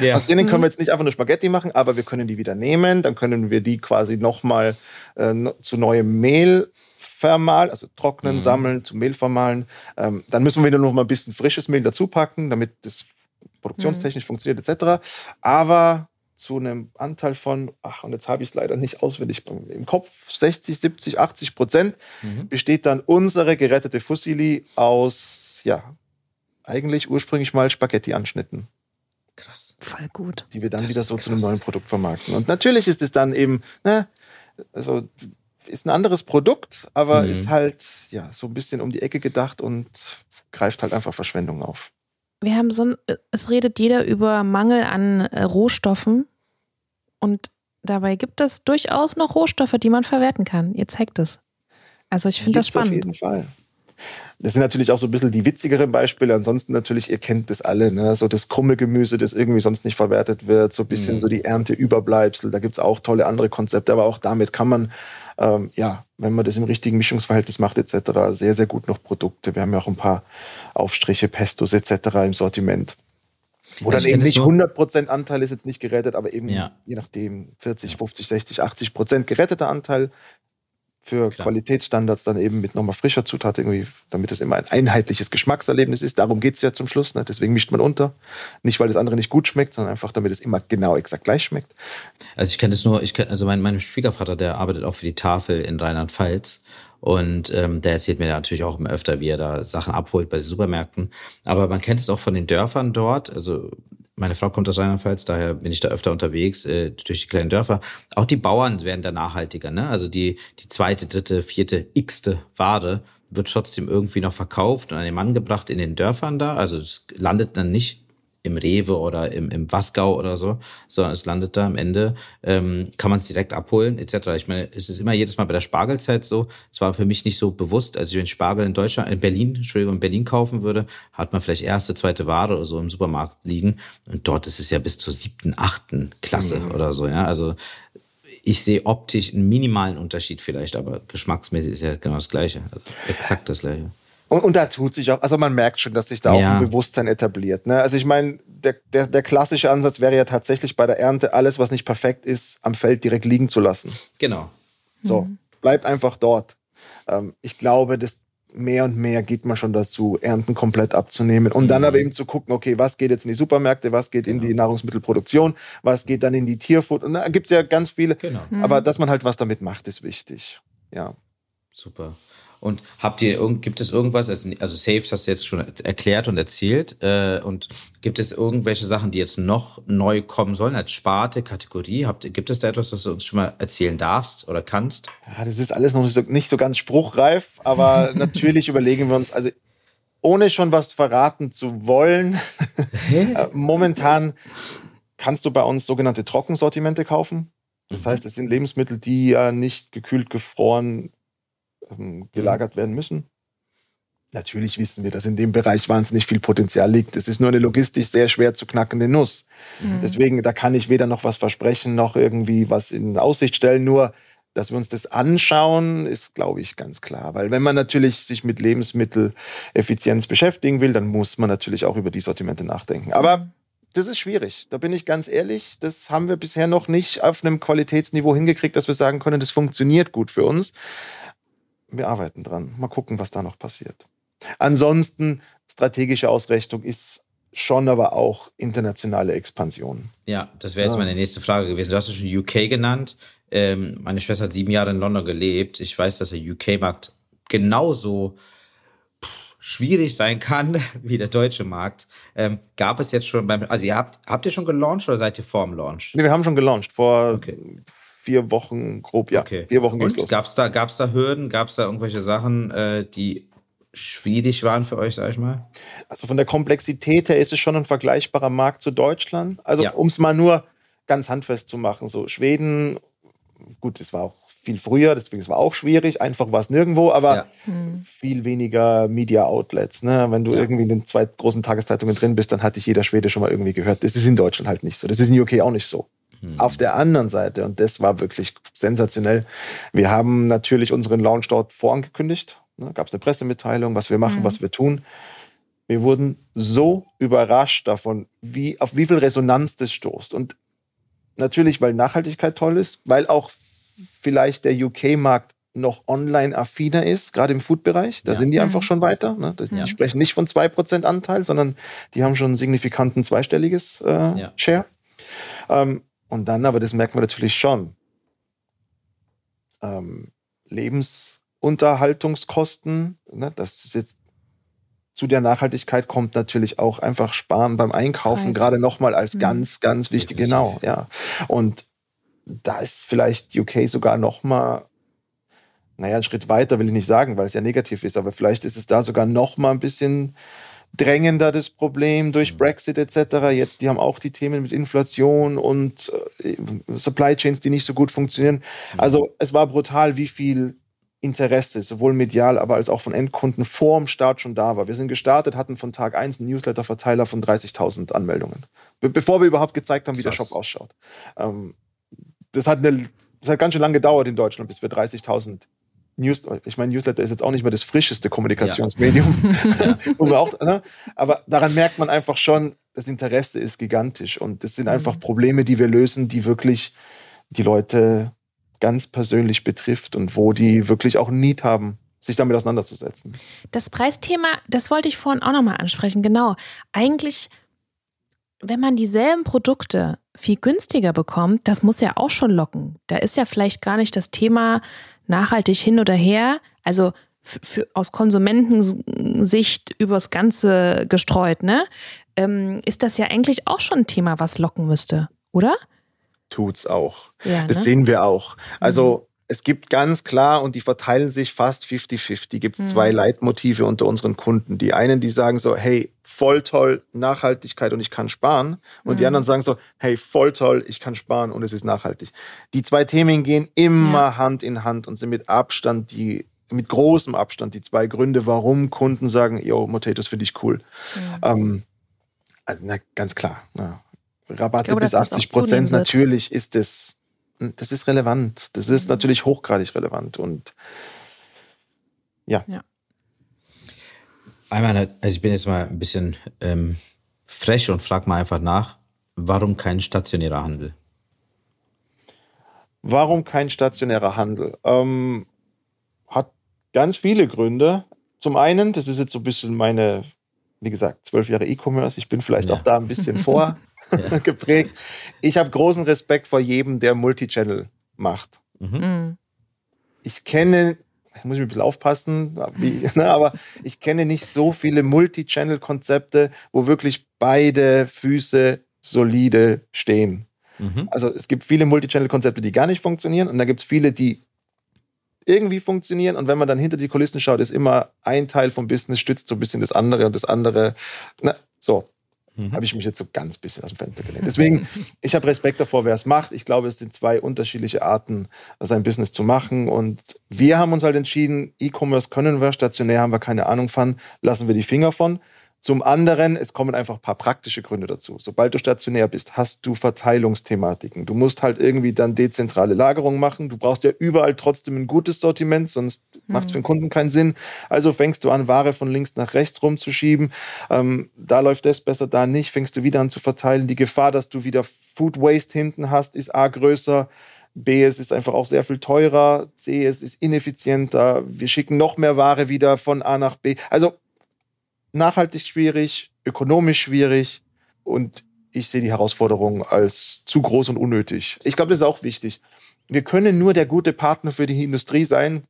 Ja. Aus denen Mhm. können wir jetzt nicht einfach nur Spaghetti machen, aber wir können die wieder nehmen. Dann können wir die quasi nochmal äh, zu neuem Mehl vermahlen, also trocknen, Mhm. sammeln, zu Mehl vermahlen. Ähm, dann müssen wir wieder noch mal ein bisschen frisches Mehl dazu packen, damit das produktionstechnisch funktioniert etc. Aber zu einem Anteil von, ach, und jetzt habe ich es leider nicht auswendig im Kopf, 60, 70, 80 Prozent Mhm. besteht dann unsere gerettete Fusilli aus, ja, eigentlich ursprünglich mal Spaghetti-Anschnitten, Krass. Voll gut. die wir dann Das wieder so zu einem krass. neuen Produkt vermarkten. Und natürlich ist es dann eben, ne, also ist ein anderes Produkt, aber Mhm. ist halt, ja, so ein bisschen um die Ecke gedacht und greift halt einfach Verschwendung auf. Wir haben so ein, es redet jeder über Mangel an äh, Rohstoffen und dabei gibt es durchaus noch Rohstoffe, die man verwerten kann. Ihr zeigt es. Also ich finde das Gibt's Auf spannend. jeden Fall. Das sind natürlich auch so ein bisschen die witzigeren Beispiele. Ansonsten natürlich, ihr kennt das alle, ne? so das krumme Gemüse, das irgendwie sonst nicht verwertet wird, so ein bisschen Mhm. so die Ernteüberbleibsel. Da gibt es auch tolle andere Konzepte, aber auch damit kann man, ähm, ja, wenn man das im richtigen Mischungsverhältnis macht etc., sehr, sehr gut noch Produkte. Wir haben ja auch ein paar Aufstriche, Pestos etc. im Sortiment. Wo Also dann eben nicht nur- 100% Anteil ist jetzt nicht gerettet, aber eben Ja. je nachdem 40, 50, 60, 80% geretteter Anteil für Klar. Qualitätsstandards dann eben mit nochmal frischer Zutat irgendwie, damit es immer ein einheitliches Geschmackserlebnis ist. Darum geht es ja zum Schluss. Ne? Deswegen mischt man unter. Nicht, weil das andere nicht gut schmeckt, sondern einfach, damit es immer genau exakt gleich schmeckt. Also ich kenne das nur, ich kenn, also mein, mein Schwiegervater, der arbeitet auch für die Tafel in Rheinland-Pfalz Und ähm, der erzählt mir natürlich auch immer öfter, wie er da Sachen abholt bei den Supermärkten. Aber man kennt es auch von den Dörfern dort. Also meine Frau kommt aus Rheinland-Pfalz, daher bin ich da öfter unterwegs äh, durch die kleinen Dörfer. Auch die Bauern werden da nachhaltiger. Ne? Also die, die zweite, dritte, vierte, x-te Ware wird trotzdem irgendwie noch verkauft und an den Mann gebracht in den Dörfern da. Also es landet dann nicht im Rewe oder im, im Wasgau oder so, sondern es landet da am Ende, ähm, kann man es direkt abholen, etc. Ich meine, es ist immer jedes Mal bei der Spargelzeit so. Es war für mich nicht so bewusst, als ich den Spargel in Deutschland, in Berlin, Entschuldigung, in Berlin kaufen würde, hat man vielleicht erste, zweite Ware oder so im Supermarkt liegen. Und dort ist es ja bis zur siebten, achten Klasse mhm. oder so, ja. Also ich sehe optisch einen minimalen Unterschied vielleicht, aber geschmacksmäßig ist ja genau das Gleiche. Also exakt das Gleiche. Und, und da tut sich auch, also man merkt schon, dass sich da ja. auch ein Bewusstsein etabliert. Ne? Also ich meine, der, der, der klassische Ansatz wäre ja tatsächlich bei der Ernte, alles, was nicht perfekt ist, am Feld direkt liegen zu lassen. Genau. So, mhm. bleibt einfach dort. Ähm, ich glaube, dass mehr und mehr geht man schon dazu, Ernten komplett abzunehmen und mhm. dann aber eben zu gucken, okay, was geht jetzt in die Supermärkte, was geht genau. in die Nahrungsmittelproduktion, was geht dann in die Tierfutter. Und da gibt es ja ganz viele. Genau. Mhm. Aber dass man halt was damit macht, ist wichtig. Ja. Super. Und habt ihr gibt es irgendwas, also, also Saves hast du jetzt schon erklärt und erzählt, äh, und gibt es irgendwelche Sachen, die jetzt noch neu kommen sollen als Sparte, Kategorie? Habt, gibt es da etwas, was du uns schon mal erzählen darfst oder kannst? Ja, das ist alles noch nicht so, nicht so ganz spruchreif, aber natürlich überlegen wir uns, also ohne schon was verraten zu wollen, äh, momentan kannst du bei uns sogenannte Trockensortimente kaufen. Das mhm. heißt, es sind Lebensmittel, die ja nicht gekühlt, gefroren ähm, gelagert werden müssen. Natürlich wissen wir, dass in dem Bereich wahnsinnig viel Potenzial liegt. Es ist nur eine logistisch sehr schwer zu knackende Nuss. Mhm. Deswegen, da kann ich weder noch was versprechen, noch irgendwie was in Aussicht stellen. Nur, dass wir uns das anschauen, ist, glaube ich, ganz klar. Weil wenn man natürlich sich mit Lebensmitteleffizienz beschäftigen will, dann muss man natürlich auch über die Sortimente nachdenken. Aber das ist schwierig. Da bin ich ganz ehrlich. Das haben wir bisher noch nicht auf einem Qualitätsniveau hingekriegt, dass wir sagen können, das funktioniert gut für uns wir arbeiten dran. Mal gucken, was da noch passiert. Ansonsten, strategische Ausrichtung ist schon aber auch internationale Expansion. Ja, das wäre jetzt ja. meine nächste Frage gewesen. Du hast es schon UK genannt. Ähm, meine Schwester hat sieben Jahre in London gelebt. Ich weiß, dass der UK-Markt genauso schwierig sein kann wie der deutsche Markt. Ähm, gab es jetzt schon beim, also ihr habt, habt ihr schon gelauncht oder seid ihr vorm Launch? Nee, wir haben schon gelauncht vor okay vier Wochen grob, ja. Okay. Vier Wochen geht's Und los. Gab's da, gab's da Hürden? Gab's da irgendwelche Sachen, äh, die schwierig waren für euch, sag ich mal? Also von der Komplexität her ist es schon ein vergleichbarer Markt zu Deutschland. Also ja. um es mal nur ganz handfest zu machen, so Schweden, gut, das war auch viel früher, deswegen war es auch schwierig, einfach war es nirgendwo, aber ja. Hm. viel weniger Media Outlets. Ne? Wenn du ja. irgendwie in den zwei großen Tageszeitungen drin bist, dann hat dich jeder Schwede schon mal irgendwie gehört. Das ist in Deutschland halt nicht so. Das ist in UK auch nicht so. Hm. Auf der anderen Seite, und das war wirklich sensationell, wir haben natürlich unseren Launch dort vorangekündigt. Ne, Gab es eine Pressemitteilung, was wir machen, hm. was wir tun. Wir wurden so überrascht davon, wie, auf wie viel Resonanz das stoßt. Und natürlich, weil Nachhaltigkeit toll ist, weil auch vielleicht der UK-Markt noch online-affiner ist, gerade im Food-Bereich. Da ja. sind die einfach mhm. schon weiter. Ne? Die ja. sprechen nicht von 2% Anteil, sondern die haben schon einen signifikanten zweistelliges äh, ja. Share. Ähm, und dann, aber das merkt man natürlich schon, ähm, Lebensunterhaltungskosten, ne, das ist jetzt zu der Nachhaltigkeit kommt natürlich auch einfach Sparen beim Einkaufen, gerade nochmal als mhm. ganz, ganz wichtig, genau, ja. Und da ist vielleicht UK sogar nochmal, naja, ein Schritt weiter will ich nicht sagen, weil es ja negativ ist, aber vielleicht ist es da sogar nochmal ein bisschen drängender das Problem durch mhm. Brexit etc. Jetzt, die haben auch die Themen mit Inflation und äh, Supply Chains, die nicht so gut funktionieren. Mhm. Also es war brutal, wie viel Interesse, sowohl medial, aber als auch von Endkunden vor dem Start schon da war. Wir sind gestartet, hatten von Tag 1 einen Newsletter-Verteiler von 30.000 Anmeldungen, be bevor wir überhaupt gezeigt haben, wie Krass. der Shop ausschaut. Ähm, das, hat eine, das hat ganz schön lange gedauert in Deutschland, bis wir 30.000 News, ich meine, Newsletter ist jetzt auch nicht mehr das frischeste Kommunikationsmedium. Ja. auch, ne? Aber daran merkt man einfach schon, das Interesse ist gigantisch. Und das sind mhm. einfach Probleme, die wir lösen, die wirklich die Leute ganz persönlich betrifft und wo die wirklich auch Need haben, sich damit auseinanderzusetzen. Das Preisthema, das wollte ich vorhin auch nochmal ansprechen. Genau. Eigentlich, wenn man dieselben Produkte viel günstiger bekommt, das muss ja auch schon locken. Da ist ja vielleicht gar nicht das Thema nachhaltig hin oder her, also für, aus Konsumentensicht übers Ganze gestreut, ne? Ähm, ist das ja eigentlich auch schon ein Thema, was locken müsste, oder? Tut's auch. Ja, das ne? sehen wir auch. Also mhm. Es gibt ganz klar, und die verteilen sich fast 50-50, gibt es mhm. zwei Leitmotive unter unseren Kunden. Die einen, die sagen so, hey, voll toll, Nachhaltigkeit und ich kann sparen. Und mhm. die anderen sagen so, hey, voll toll, ich kann sparen und es ist nachhaltig. Die zwei Themen gehen immer ja. Hand in Hand und sind mit Abstand die mit großem Abstand die zwei Gründe, warum Kunden sagen, yo, Motatos finde ich cool. Mhm. Ähm, also, na, ganz klar. Na, Rabatte glaube, bis 80 Prozent, natürlich ist das, das ist relevant. Das ist mhm. natürlich hochgradig relevant und ja. ja. Einmal, also ich bin jetzt mal ein bisschen ähm, frech und frage mal einfach nach, warum kein stationärer Handel? Warum kein stationärer Handel? Ähm, hat ganz viele Gründe. Zum einen, das ist jetzt so ein bisschen meine, wie gesagt, zwölf Jahre E-Commerce. Ich bin vielleicht ja. auch da ein bisschen vor geprägt. Ich habe großen Respekt vor jedem, der Multichannel macht. Mhm. mhm. Ich kenne, ich muss ich ein bisschen aufpassen, wie, ne, aber ich kenne nicht so viele Multichannel-Konzepte, wo wirklich beide Füße solide stehen. Mhm. Also es gibt viele Multichannel-Konzepte, die gar nicht funktionieren und dann gibt es viele, die irgendwie funktionieren. Und wenn man dann hinter die Kulissen schaut, ist immer ein Teil vom Business stützt so ein bisschen das andere und das andere. Na, so. Mhm. Habe ich mich jetzt so ganz bisschen aus dem Fenster gelehnt. Deswegen, ich habe Respekt davor, wer es macht. Ich glaube, es sind zwei unterschiedliche Arten, sein Business zu machen. Und wir haben uns halt entschieden, E-Commerce können wir, stationär haben wir keine Ahnung von, lassen wir die Finger von. Zum anderen, es kommen einfach ein paar praktische Gründe dazu. Sobald du stationär bist, hast du Verteilungsthematiken. Du musst halt irgendwie dann dezentrale Lagerung machen. Du brauchst ja überall trotzdem ein gutes Sortiment, sonst mhm. macht es für den Kunden keinen Sinn. Also fängst du an, Ware von links nach rechts rumzuschieben. Ähm, da läuft das besser, da nicht. Fängst du wieder an zu verteilen. Die Gefahr, dass du wieder Food Waste hinten hast, ist A größer. B, es ist einfach auch sehr viel teurer. C, es ist ineffizienter. Wir schicken noch mehr Ware wieder von A nach B. Also nachhaltig schwierig, ökonomisch schwierig und ich sehe die Herausforderung als zu groß und unnötig. Ich glaube, das ist auch wichtig. Wir können nur der gute Partner für die Industrie sein,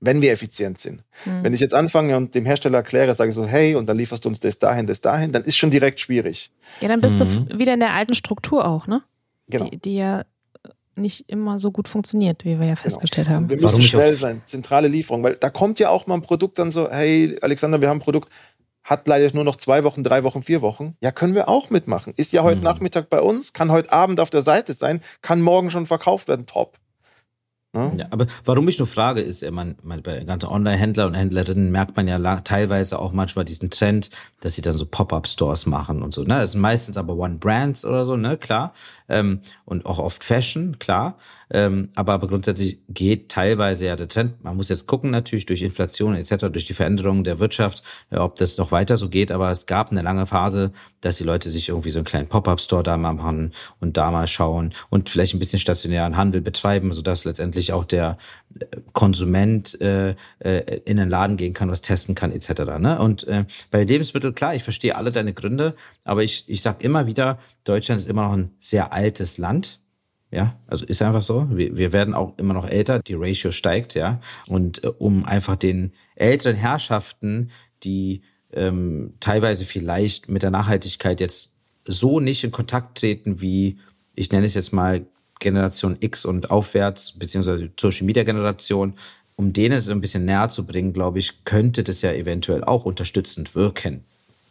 wenn wir effizient sind. Mhm. Wenn ich jetzt anfange und dem Hersteller erkläre, sage so, hey, und dann lieferst du uns das dahin, das dahin, dann ist schon direkt schwierig. Ja, dann bist mhm. du wieder in der alten Struktur auch, ne? Genau. Die, die, ja nicht immer so gut funktioniert, wie wir ja genau. festgestellt genau. haben. Wir müssen Warum schnell sein, zentrale Lieferung, weil da kommt ja auch mal ein Produkt dann so, hey, Alexander, wir haben ein Produkt, hat leider nur noch zwei Wochen, drei Wochen, vier Wochen. Ja, können wir auch mitmachen. Ist ja heute mhm. Nachmittag bei uns, kann heute Abend auf der Seite sein, kann morgen schon verkauft werden. Top. Ne? Ja, aber warum ich nur frage, ist, man, man bei ganzen Online-Händler und Händlerinnen merkt man ja teilweise auch manchmal diesen Trend, dass sie dann so Pop-up-Stores machen und so. Ne, das sind meistens aber One-Brands oder so, ne, klar. Ähm, und auch oft Fashion, klar. Ähm, aber, aber grundsätzlich geht teilweise ja der Trend. Man muss jetzt gucken natürlich durch Inflation etc., durch die Veränderungen der Wirtschaft, äh, ob das noch weiter so geht. Aber es gab eine lange Phase, dass die Leute sich irgendwie so einen kleinen Pop-up-Store da mal machen und da mal schauen und vielleicht ein bisschen stationären Handel betreiben, sodass letztendlich auch der äh, Konsument äh, äh, in den Laden gehen kann, was testen kann etc. Ne? Und äh, bei Lebensmitteln, klar, ich verstehe alle deine Gründe, aber ich, ich sage immer wieder, Deutschland ist immer noch ein sehr altes Land ja, also ist einfach so. Wir, wir werden auch immer noch älter, die Ratio steigt, ja. Und äh, um einfach den älteren Herrschaften, die ähm, teilweise vielleicht mit der Nachhaltigkeit jetzt so nicht in Kontakt treten wie, ich nenne es jetzt mal Generation X und aufwärts, beziehungsweise Social Media Generation, um denen es ein bisschen näher zu bringen, glaube ich, könnte das ja eventuell auch unterstützend wirken.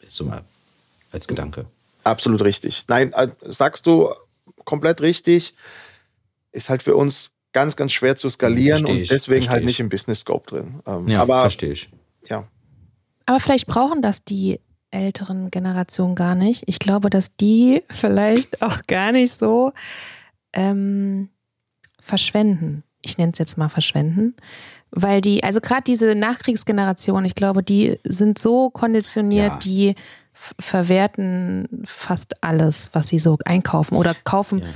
So mal als Gedanke. Absolut richtig. Nein, äh, sagst du komplett richtig. Ist halt für uns ganz, ganz schwer zu skalieren versteh und deswegen halt nicht im Business Scope drin. Ähm, ja, aber, verstehe ich. Ja. Aber vielleicht brauchen das die älteren Generationen gar nicht. Ich glaube, dass die vielleicht auch gar nicht so ähm, verschwenden. Ich nenne es jetzt mal verschwenden. Weil die, also gerade diese Nachkriegsgeneration, ich glaube, die sind so konditioniert, ja. die verwerten fast alles, was sie so einkaufen oder kaufen. Ja.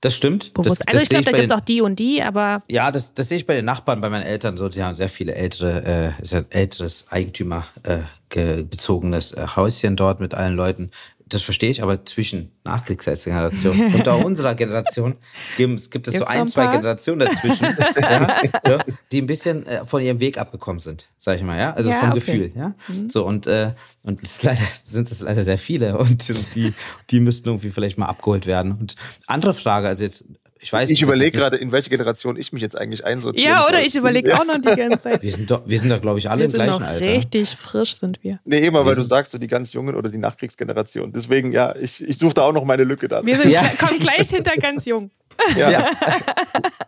Das stimmt. Bewusst. Das, also ich glaube, da gibt es auch die und die, aber. Ja, das, das sehe ich bei den Nachbarn, bei meinen Eltern so, die haben sehr viele ältere, äh, sehr älteres Eigentümer äh, bezogenes äh, Häuschen dort mit allen Leuten. Das verstehe ich, aber zwischen Nachkriegsgeneration und auch unserer Generation gibt, gibt es Gibt's so ein, ein zwei Generationen dazwischen, ja, ja, die ein bisschen äh, von ihrem Weg abgekommen sind, sag ich mal, ja, also ja, vom okay. Gefühl, ja. Mhm. So und äh, und es leider sind es leider sehr viele und die die müssten irgendwie vielleicht mal abgeholt werden. Und andere Frage, also jetzt ich weiß, ich überlege gerade, in welche Generation ich mich jetzt eigentlich einsortiere. Ja, oder soll. ich überlege auch noch die ganze Zeit. Wir sind doch, wir sind doch, glaube ich, alle wir im gleichen Alter. Richtig frisch sind wir. Nee, immer, weil du sagst, so die ganz Jungen oder die Nachkriegsgeneration. Deswegen, ja, ich, ich suche da auch noch meine Lücke dann. Wir sind, ja. kommen gleich hinter ganz jung. Ja. ja.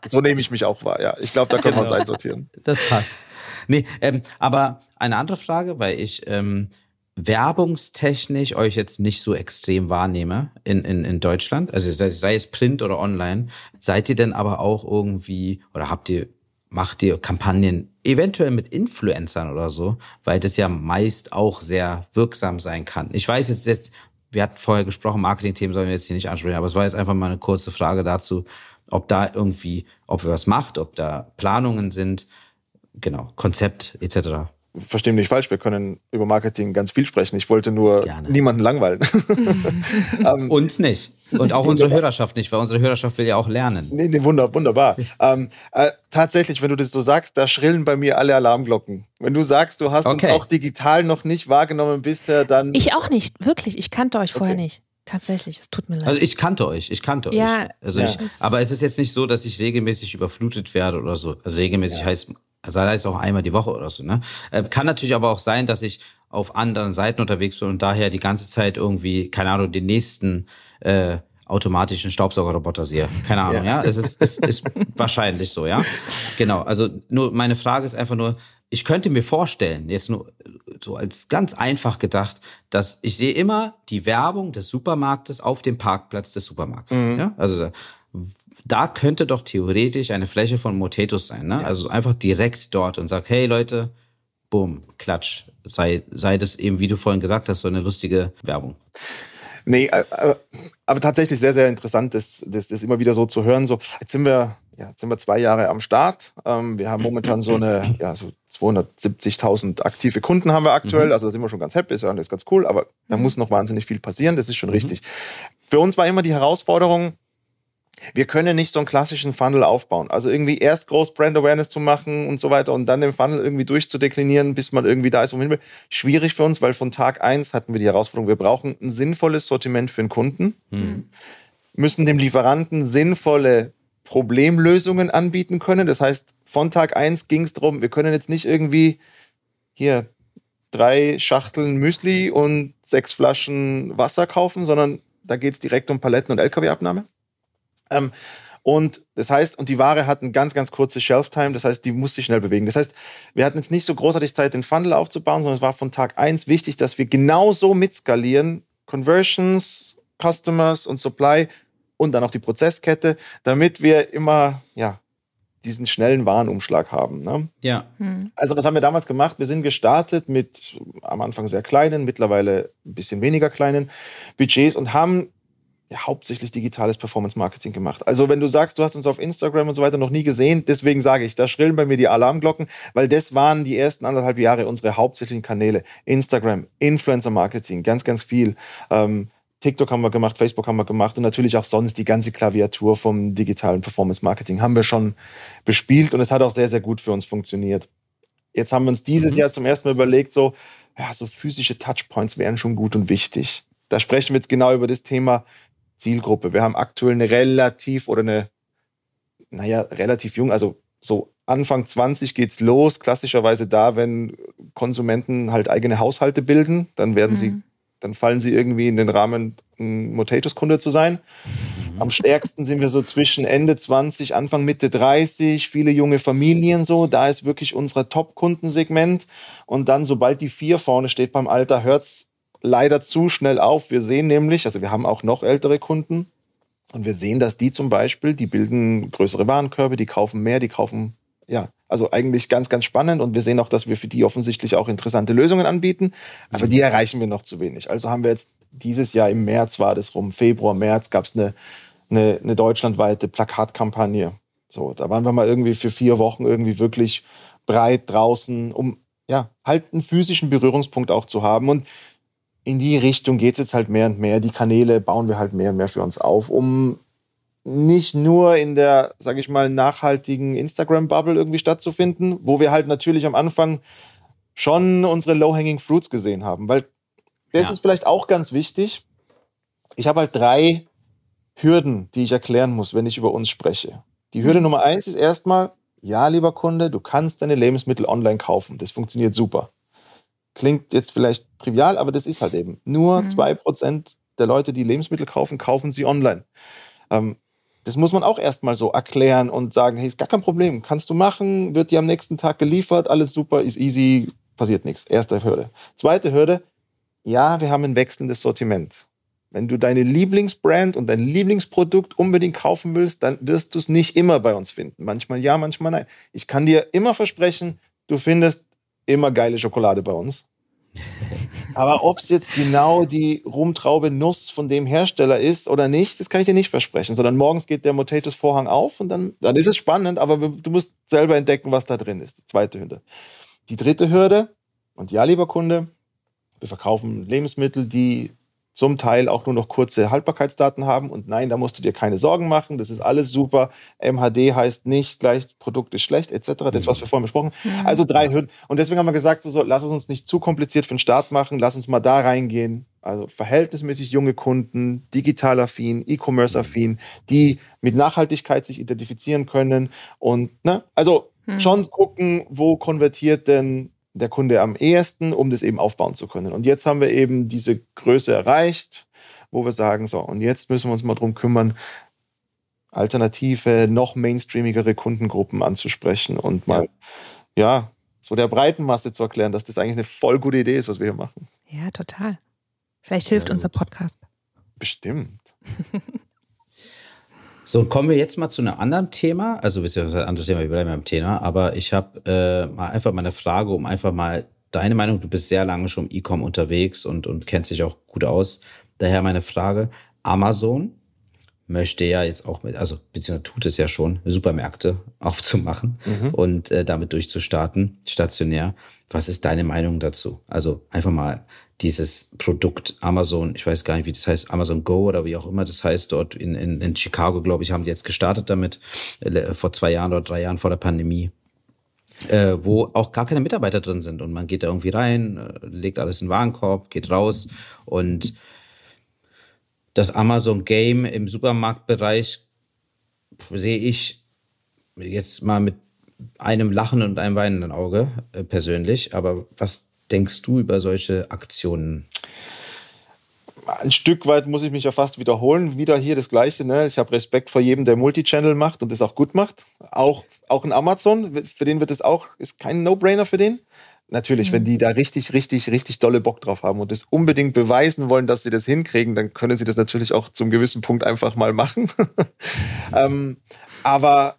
so nehme ich mich auch wahr, ja. Ich glaube, da können genau. wir uns einsortieren. Das passt. Nee, ähm, aber eine andere Frage, weil ich ähm, werbungstechnisch euch jetzt nicht so extrem wahrnehme in, in, in Deutschland, also sei, sei es Print oder online, seid ihr denn aber auch irgendwie oder habt ihr macht ihr Kampagnen eventuell mit Influencern oder so, weil das ja meist auch sehr wirksam sein kann. Ich weiß jetzt jetzt, wir hatten vorher gesprochen, Marketing-Themen sollen wir jetzt hier nicht ansprechen, aber es war jetzt einfach mal eine kurze Frage dazu, ob da irgendwie, ob ihr was macht, ob da Planungen sind, genau, Konzept etc verstehe mich nicht falsch, wir können über Marketing ganz viel sprechen. Ich wollte nur Gerne. niemanden langweilen. ähm, Uns nicht. Und auch unsere Hörerschaft nicht, weil unsere Hörerschaft will ja auch lernen. Nee, nee wunder, wunderbar. ähm, äh, tatsächlich, wenn du das so sagst, da schrillen bei mir alle Alarmglocken. Wenn du sagst, du hast okay. uns auch digital noch nicht wahrgenommen bisher, dann. Ich auch nicht, wirklich. Ich kannte euch vorher okay. nicht. Tatsächlich, es tut mir leid. Also ich kannte euch, ich kannte ja, euch. Also ja. Ich, aber es ist jetzt nicht so, dass ich regelmäßig überflutet werde oder so. Also regelmäßig ja. heißt also da ist auch einmal die Woche oder so. Ne? Äh, kann natürlich aber auch sein, dass ich auf anderen Seiten unterwegs bin und daher die ganze Zeit irgendwie, keine Ahnung, den nächsten äh, automatischen Staubsaugerroboter sehe. Keine Ahnung, ja. ja? Es ist, es ist wahrscheinlich so, ja. Genau. Also nur meine Frage ist einfach nur, ich könnte mir vorstellen, jetzt nur so als ganz einfach gedacht, dass ich sehe immer die Werbung des Supermarktes auf dem Parkplatz des Supermarktes. Mhm. Ja? Also da könnte doch theoretisch eine Fläche von Motetus sein, ne? Ja. Also einfach direkt dort und sagt, hey Leute, boom, klatsch. Sei, sei das eben, wie du vorhin gesagt hast, so eine lustige Werbung. Nee, äh, äh, aber tatsächlich sehr, sehr interessant, das, das, das immer wieder so zu hören. So, jetzt sind wir, ja, jetzt sind wir zwei Jahre am Start. Ähm, wir haben momentan so eine, ja, so 270.000 aktive Kunden haben wir aktuell. Mhm. Also da sind wir schon ganz happy, das ist ganz cool, aber da muss noch wahnsinnig viel passieren. Das ist schon mhm. richtig. Für uns war immer die Herausforderung, wir können nicht so einen klassischen Funnel aufbauen. Also irgendwie erst groß Brand Awareness zu machen und so weiter und dann den Funnel irgendwie durchzudeklinieren, bis man irgendwie da ist, wo man will. Schwierig für uns, weil von Tag eins hatten wir die Herausforderung, wir brauchen ein sinnvolles Sortiment für den Kunden, mhm. müssen dem Lieferanten sinnvolle Problemlösungen anbieten können. Das heißt, von Tag eins ging es darum, wir können jetzt nicht irgendwie hier drei Schachteln Müsli und sechs Flaschen Wasser kaufen, sondern da geht es direkt um Paletten und LKW-Abnahme. Ähm, und das heißt, und die Ware hat eine ganz, ganz kurze Shelf-Time, das heißt, die muss sich schnell bewegen. Das heißt, wir hatten jetzt nicht so großartig Zeit, den Funnel aufzubauen, sondern es war von Tag eins wichtig, dass wir genauso mitskalieren, Conversions, Customers und Supply und dann auch die Prozesskette, damit wir immer, ja, diesen schnellen Warenumschlag haben. Ne? Ja. Hm. Also was haben wir damals gemacht? Wir sind gestartet mit am Anfang sehr kleinen, mittlerweile ein bisschen weniger kleinen Budgets und haben ja, hauptsächlich digitales Performance-Marketing gemacht. Also wenn du sagst, du hast uns auf Instagram und so weiter noch nie gesehen, deswegen sage ich, da schrillen bei mir die Alarmglocken, weil das waren die ersten anderthalb Jahre unsere hauptsächlichen Kanäle. Instagram, Influencer-Marketing, ganz, ganz viel. Ähm, TikTok haben wir gemacht, Facebook haben wir gemacht und natürlich auch sonst die ganze Klaviatur vom digitalen Performance-Marketing haben wir schon bespielt und es hat auch sehr, sehr gut für uns funktioniert. Jetzt haben wir uns dieses mhm. Jahr zum ersten Mal überlegt, so, ja, so physische Touchpoints wären schon gut und wichtig. Da sprechen wir jetzt genau über das Thema Zielgruppe. Wir haben aktuell eine relativ oder eine, naja, relativ jung, also so Anfang 20 geht's los, klassischerweise da, wenn Konsumenten halt eigene Haushalte bilden, dann werden mhm. sie, dann fallen sie irgendwie in den Rahmen, ein Motatus-Kunde zu sein. Mhm. Am stärksten sind wir so zwischen Ende 20, Anfang Mitte 30, viele junge Familien so. Da ist wirklich unser Top-Kundensegment. Und dann, sobald die vier vorne steht beim Alter, hört's leider zu schnell auf. Wir sehen nämlich, also wir haben auch noch ältere Kunden und wir sehen, dass die zum Beispiel, die bilden größere Warenkörbe, die kaufen mehr, die kaufen, ja, also eigentlich ganz, ganz spannend und wir sehen auch, dass wir für die offensichtlich auch interessante Lösungen anbieten, aber mhm. die erreichen wir noch zu wenig. Also haben wir jetzt dieses Jahr im März war das rum, Februar, März gab es eine, eine, eine deutschlandweite Plakatkampagne. So, da waren wir mal irgendwie für vier Wochen irgendwie wirklich breit draußen, um ja, halt einen physischen Berührungspunkt auch zu haben. Und in die Richtung geht es jetzt halt mehr und mehr. Die Kanäle bauen wir halt mehr und mehr für uns auf, um nicht nur in der, sage ich mal, nachhaltigen Instagram-Bubble irgendwie stattzufinden, wo wir halt natürlich am Anfang schon unsere Low-Hanging Fruits gesehen haben. Weil das ja. ist vielleicht auch ganz wichtig. Ich habe halt drei Hürden, die ich erklären muss, wenn ich über uns spreche. Die Hürde mhm. Nummer eins ist erstmal, ja, lieber Kunde, du kannst deine Lebensmittel online kaufen. Das funktioniert super. Klingt jetzt vielleicht trivial, aber das ist halt eben. Nur mhm. zwei mhm. Prozent der Leute, die Lebensmittel kaufen, kaufen sie online. Ähm, das muss man auch erstmal so erklären und sagen, hey, ist gar kein Problem, kannst du machen, wird dir am nächsten Tag geliefert, alles super, ist easy, passiert nichts. Erste Hürde. Zweite Hürde, ja, wir haben ein wechselndes Sortiment. Wenn du deine Lieblingsbrand und dein Lieblingsprodukt unbedingt kaufen willst, dann wirst du es nicht immer bei uns finden. Manchmal ja, manchmal nein. Ich kann dir immer versprechen, du findest immer geile Schokolade bei uns. Aber ob es jetzt genau die Rumtraube Nuss von dem Hersteller ist oder nicht, das kann ich dir nicht versprechen. Sondern morgens geht der Motatus Vorhang auf und dann, dann ist es spannend, aber du musst selber entdecken, was da drin ist. Die zweite Hürde. Die dritte Hürde, und ja, lieber Kunde, wir verkaufen Lebensmittel, die zum Teil auch nur noch kurze Haltbarkeitsdaten haben. Und nein, da musst du dir keine Sorgen machen. Das ist alles super. MHD heißt nicht gleich Produkt ist schlecht, etc. Das, was wir vorhin besprochen haben. Also drei Hürden. Und deswegen haben wir gesagt, so, so, lass es uns nicht zu kompliziert für den Start machen. Lass uns mal da reingehen. Also verhältnismäßig junge Kunden, digital affin, E-Commerce-affin, die mit Nachhaltigkeit sich identifizieren können. Und ne, also schon gucken, wo konvertiert denn der Kunde am ehesten, um das eben aufbauen zu können. Und jetzt haben wir eben diese Größe erreicht, wo wir sagen, so, und jetzt müssen wir uns mal darum kümmern, alternative, noch mainstreamigere Kundengruppen anzusprechen und mal, ja. ja, so der breiten Masse zu erklären, dass das eigentlich eine voll gute Idee ist, was wir hier machen. Ja, total. Vielleicht hilft unser Podcast. Bestimmt. So, kommen wir jetzt mal zu einem anderen Thema. Also, beziehungsweise ein anderes Thema, wir bleiben beim Thema. Aber ich habe äh, mal einfach mal eine Frage, um einfach mal deine Meinung. Du bist sehr lange schon im E-Com unterwegs und, und kennst dich auch gut aus. Daher meine Frage. Amazon möchte ja jetzt auch mit, also beziehungsweise tut es ja schon, Supermärkte aufzumachen mhm. und äh, damit durchzustarten, stationär. Was ist deine Meinung dazu? Also einfach mal dieses Produkt Amazon, ich weiß gar nicht, wie das heißt, Amazon Go oder wie auch immer das heißt, dort in, in, in Chicago, glaube ich, haben die jetzt gestartet damit, äh, vor zwei Jahren oder drei Jahren vor der Pandemie. Äh, wo auch gar keine Mitarbeiter drin sind und man geht da irgendwie rein, äh, legt alles in den Warenkorb, geht raus und das Amazon Game im Supermarktbereich sehe ich jetzt mal mit einem Lachen und einem weinenden Auge äh, persönlich. Aber was denkst du über solche Aktionen? Ein Stück weit muss ich mich ja fast wiederholen. Wieder hier das Gleiche. Ne? Ich habe Respekt vor jedem, der Multichannel macht und das auch gut macht. Auch, auch ein Amazon, für den wird es auch, ist kein No-Brainer für den. Natürlich, mhm. wenn die da richtig, richtig, richtig dolle Bock drauf haben und es unbedingt beweisen wollen, dass sie das hinkriegen, dann können sie das natürlich auch zum gewissen Punkt einfach mal machen. ähm, aber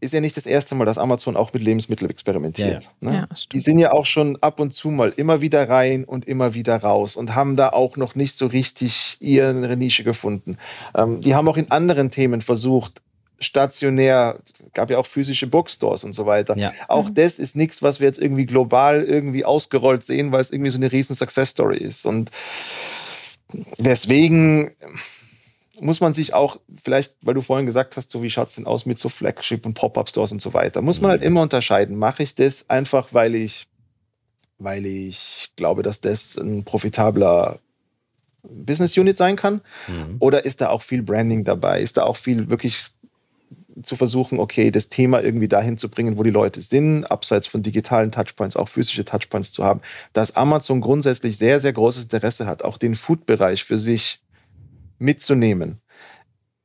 ist ja nicht das erste Mal, dass Amazon auch mit Lebensmitteln experimentiert. Ja, ja. Ne? Ja, die sind ja auch schon ab und zu mal immer wieder rein und immer wieder raus und haben da auch noch nicht so richtig ihre Nische gefunden. Ähm, die haben auch in anderen Themen versucht, stationär, gab ja auch physische Bookstores und so weiter. Ja. Auch mhm. das ist nichts, was wir jetzt irgendwie global irgendwie ausgerollt sehen, weil es irgendwie so eine riesen Success Story ist. Und deswegen muss man sich auch, vielleicht, weil du vorhin gesagt hast, so wie schaut es denn aus mit so Flagship und Pop-Up-Stores und so weiter, muss man halt immer unterscheiden. Mache ich das einfach, weil ich, weil ich glaube, dass das ein profitabler Business Unit sein kann? Mhm. Oder ist da auch viel Branding dabei? Ist da auch viel wirklich zu versuchen, okay, das Thema irgendwie dahin zu bringen, wo die Leute sind, abseits von digitalen Touchpoints, auch physische Touchpoints zu haben, dass Amazon grundsätzlich sehr, sehr großes Interesse hat, auch den Food-Bereich für sich mitzunehmen.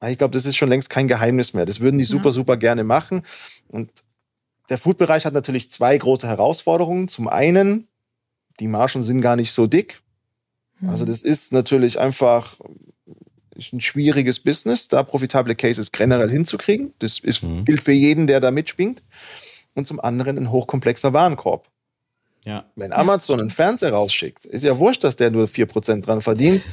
Ich glaube, das ist schon längst kein Geheimnis mehr. Das würden die super, super gerne machen. Und der Food-Bereich hat natürlich zwei große Herausforderungen. Zum einen, die Margen sind gar nicht so dick. Mhm. Also das ist natürlich einfach ist ein schwieriges Business, da profitable Cases generell hinzukriegen. Das ist, mhm. gilt für jeden, der da mitspringt. Und zum anderen ein hochkomplexer Warenkorb. Ja. Wenn Amazon einen Fernseher rausschickt, ist ja wurscht, dass der nur 4% dran verdient.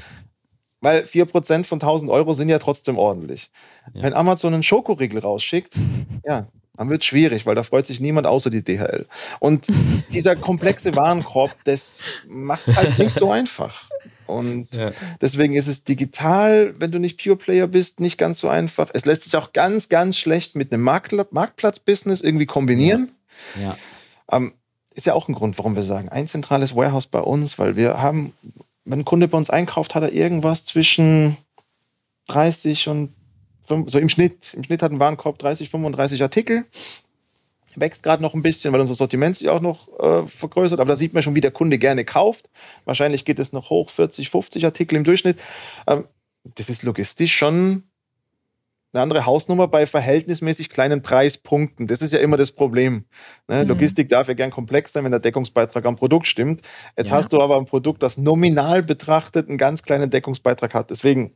Weil 4% von 1000 Euro sind ja trotzdem ordentlich. Ja. Wenn Amazon einen Schokoriegel rausschickt, ja, Dann wird es schwierig, weil da freut sich niemand außer die DHL. Und dieser komplexe Warenkorb, das macht halt nicht so einfach. Und ja. deswegen ist es digital, wenn du nicht Pure Player bist, nicht ganz so einfach. Es lässt sich auch ganz, ganz schlecht mit einem Markt Marktplatz-Business irgendwie kombinieren. Ja. Ähm, ist ja auch ein Grund, warum wir sagen, ein zentrales Warehouse bei uns, weil wir haben, wenn ein Kunde bei uns einkauft, hat er irgendwas zwischen 30 und so im Schnitt. Im Schnitt hat ein Warenkorb 30, 35 Artikel. Wächst gerade noch ein bisschen, weil unser Sortiment sich auch noch äh, vergrößert. Aber da sieht man schon, wie der Kunde gerne kauft. Wahrscheinlich geht es noch hoch, 40, 50 Artikel im Durchschnitt. Ähm, das ist logistisch schon eine andere Hausnummer bei verhältnismäßig kleinen Preispunkten. Das ist ja immer das Problem. Ne? Mhm. Logistik darf ja gern komplex sein, wenn der Deckungsbeitrag am Produkt stimmt. Jetzt ja. hast du aber ein Produkt, das nominal betrachtet einen ganz kleinen Deckungsbeitrag hat. Deswegen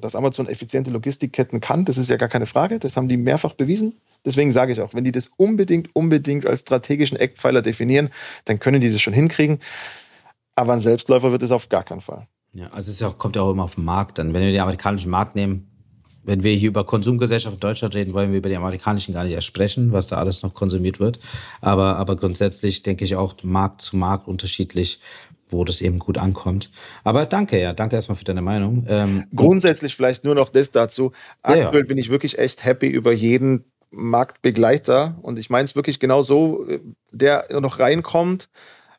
dass Amazon effiziente Logistikketten kann, das ist ja gar keine Frage. Das haben die mehrfach bewiesen. Deswegen sage ich auch, wenn die das unbedingt, unbedingt als strategischen Eckpfeiler definieren, dann können die das schon hinkriegen. Aber ein Selbstläufer wird es auf gar keinen Fall. Ja, also es kommt ja auch immer auf den Markt dann. Wenn wir den amerikanischen Markt nehmen, wenn wir hier über Konsumgesellschaft in Deutschland reden, wollen wir über die amerikanischen gar nicht erst sprechen, was da alles noch konsumiert wird. Aber, aber grundsätzlich denke ich auch Markt zu Markt unterschiedlich wo das eben gut ankommt. Aber danke, ja, danke erstmal für deine Meinung. Ähm, Grundsätzlich vielleicht nur noch das dazu. Aktuell ja, ja. bin ich wirklich echt happy über jeden Marktbegleiter und ich meine es wirklich genau so, der noch reinkommt,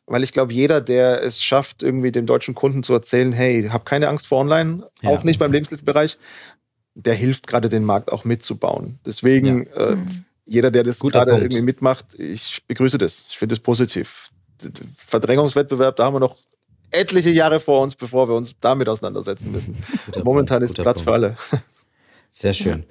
weil ich glaube, jeder, der es schafft, irgendwie dem deutschen Kunden zu erzählen, hey, hab keine Angst vor Online, ja. auch nicht beim Lebensmittelbereich, der hilft gerade den Markt auch mitzubauen. Deswegen, äh, mhm. jeder, der das gerade irgendwie mitmacht, ich begrüße das. Ich finde es positiv. Verdrängungswettbewerb, da haben wir noch etliche Jahre vor uns, bevor wir uns damit auseinandersetzen müssen. Guter Momentan Punkt, ist Platz Punkt. für alle. Sehr schön.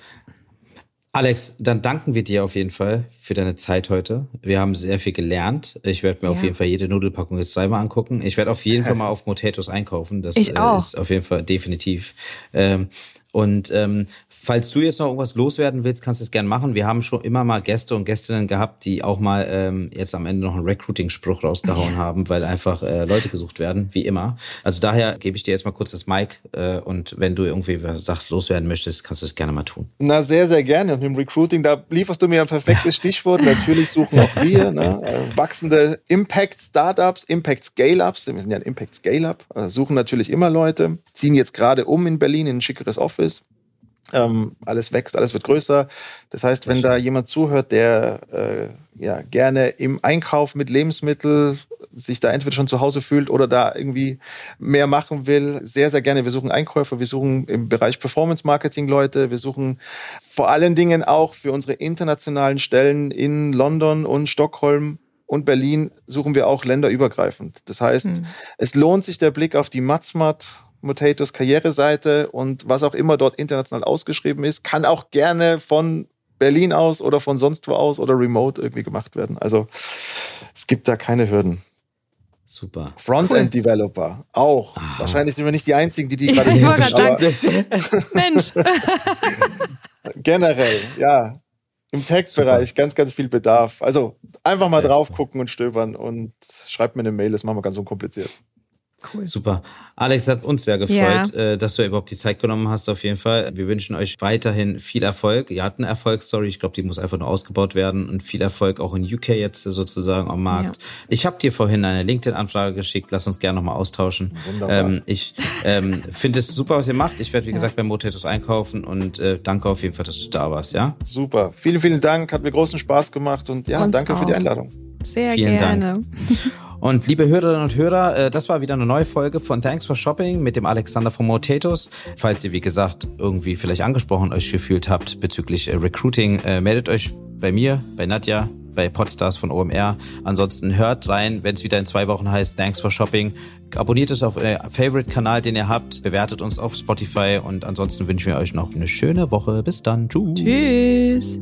Alex, dann danken wir dir auf jeden Fall für deine Zeit heute. Wir haben sehr viel gelernt. Ich werde mir ja. auf jeden Fall jede Nudelpackung jetzt zweimal angucken. Ich werde auf jeden Fall mal auf Motatos einkaufen. Das ich auch. ist auf jeden Fall definitiv. Ähm, und ähm, Falls du jetzt noch irgendwas loswerden willst, kannst du es gerne machen. Wir haben schon immer mal Gäste und Gästinnen gehabt, die auch mal ähm, jetzt am Ende noch einen Recruiting-Spruch rausgehauen haben, weil einfach äh, Leute gesucht werden, wie immer. Also daher gebe ich dir jetzt mal kurz das Mic äh, und wenn du irgendwie was sagst, loswerden möchtest, kannst du es gerne mal tun. Na, sehr, sehr gerne. Und im Recruiting, da lieferst du mir ein perfektes Stichwort. Natürlich suchen auch wir ne, äh, wachsende Impact-Startups, Impact-Scale-Ups. Wir sind ja ein Impact-Scale-Up. Äh, suchen natürlich immer Leute, ziehen jetzt gerade um in Berlin in ein schickeres Office ähm, alles wächst, alles wird größer. Das heißt, wenn da jemand zuhört, der äh, ja gerne im Einkauf mit Lebensmitteln sich da entweder schon zu Hause fühlt oder da irgendwie mehr machen will, sehr, sehr gerne. Wir suchen Einkäufer, wir suchen im Bereich Performance Marketing Leute, wir suchen vor allen Dingen auch für unsere internationalen Stellen in London und Stockholm und Berlin suchen wir auch länderübergreifend. Das heißt, hm. es lohnt sich der Blick auf die Matzmat Motatos Karriereseite und was auch immer dort international ausgeschrieben ist, kann auch gerne von Berlin aus oder von sonst wo aus oder remote irgendwie gemacht werden. Also es gibt da keine Hürden. Super. Frontend-Developer auch. Ah. Wahrscheinlich sind wir nicht die Einzigen, die die gerade hier Mensch. Generell, ja. Im Textbereich ganz, ganz viel Bedarf. Also einfach mal Sehr drauf gucken und stöbern und schreibt mir eine Mail, das machen wir ganz unkompliziert. Cool. Super. Alex hat uns sehr gefreut, ja. Äh, dass du überhaupt die Zeit genommen hast, auf jeden Fall. Wir wünschen euch weiterhin viel Erfolg. Ihr habt eine Erfolgsstory. Ich glaube, die muss einfach nur ausgebaut werden und viel Erfolg auch in UK jetzt sozusagen am Markt. Ja. Ich habe dir vorhin eine LinkedIn-Anfrage geschickt. Lass uns gerne nochmal austauschen. Wunderbar. Ähm, ich ähm, finde es super, was ihr macht. Ich werde, wie ja. gesagt, bei Motatos einkaufen und äh, danke auf jeden Fall, dass du da warst. Ja? Super. Vielen, vielen Dank. Hat mir großen Spaß gemacht und ja, uns danke auch. für die Einladung. Sehr Vielen gerne. Dank. Und liebe Hörerinnen und Hörer, äh, das war wieder eine neue Folge von Thanks for Shopping mit dem Alexander von Motatos. Falls ihr, wie gesagt, irgendwie vielleicht angesprochen euch gefühlt habt bezüglich äh, Recruiting, äh, meldet euch bei mir, bei Nadja, bei Podstars von OMR. Ansonsten hört rein, wenn es wieder in zwei Wochen heißt Thanks for Shopping. Abonniert es auf euer Favorite-Kanal, den ihr habt. Bewertet uns auf Spotify. Und ansonsten wünschen wir euch noch eine schöne Woche. Bis dann. Tschüss. Tschüss.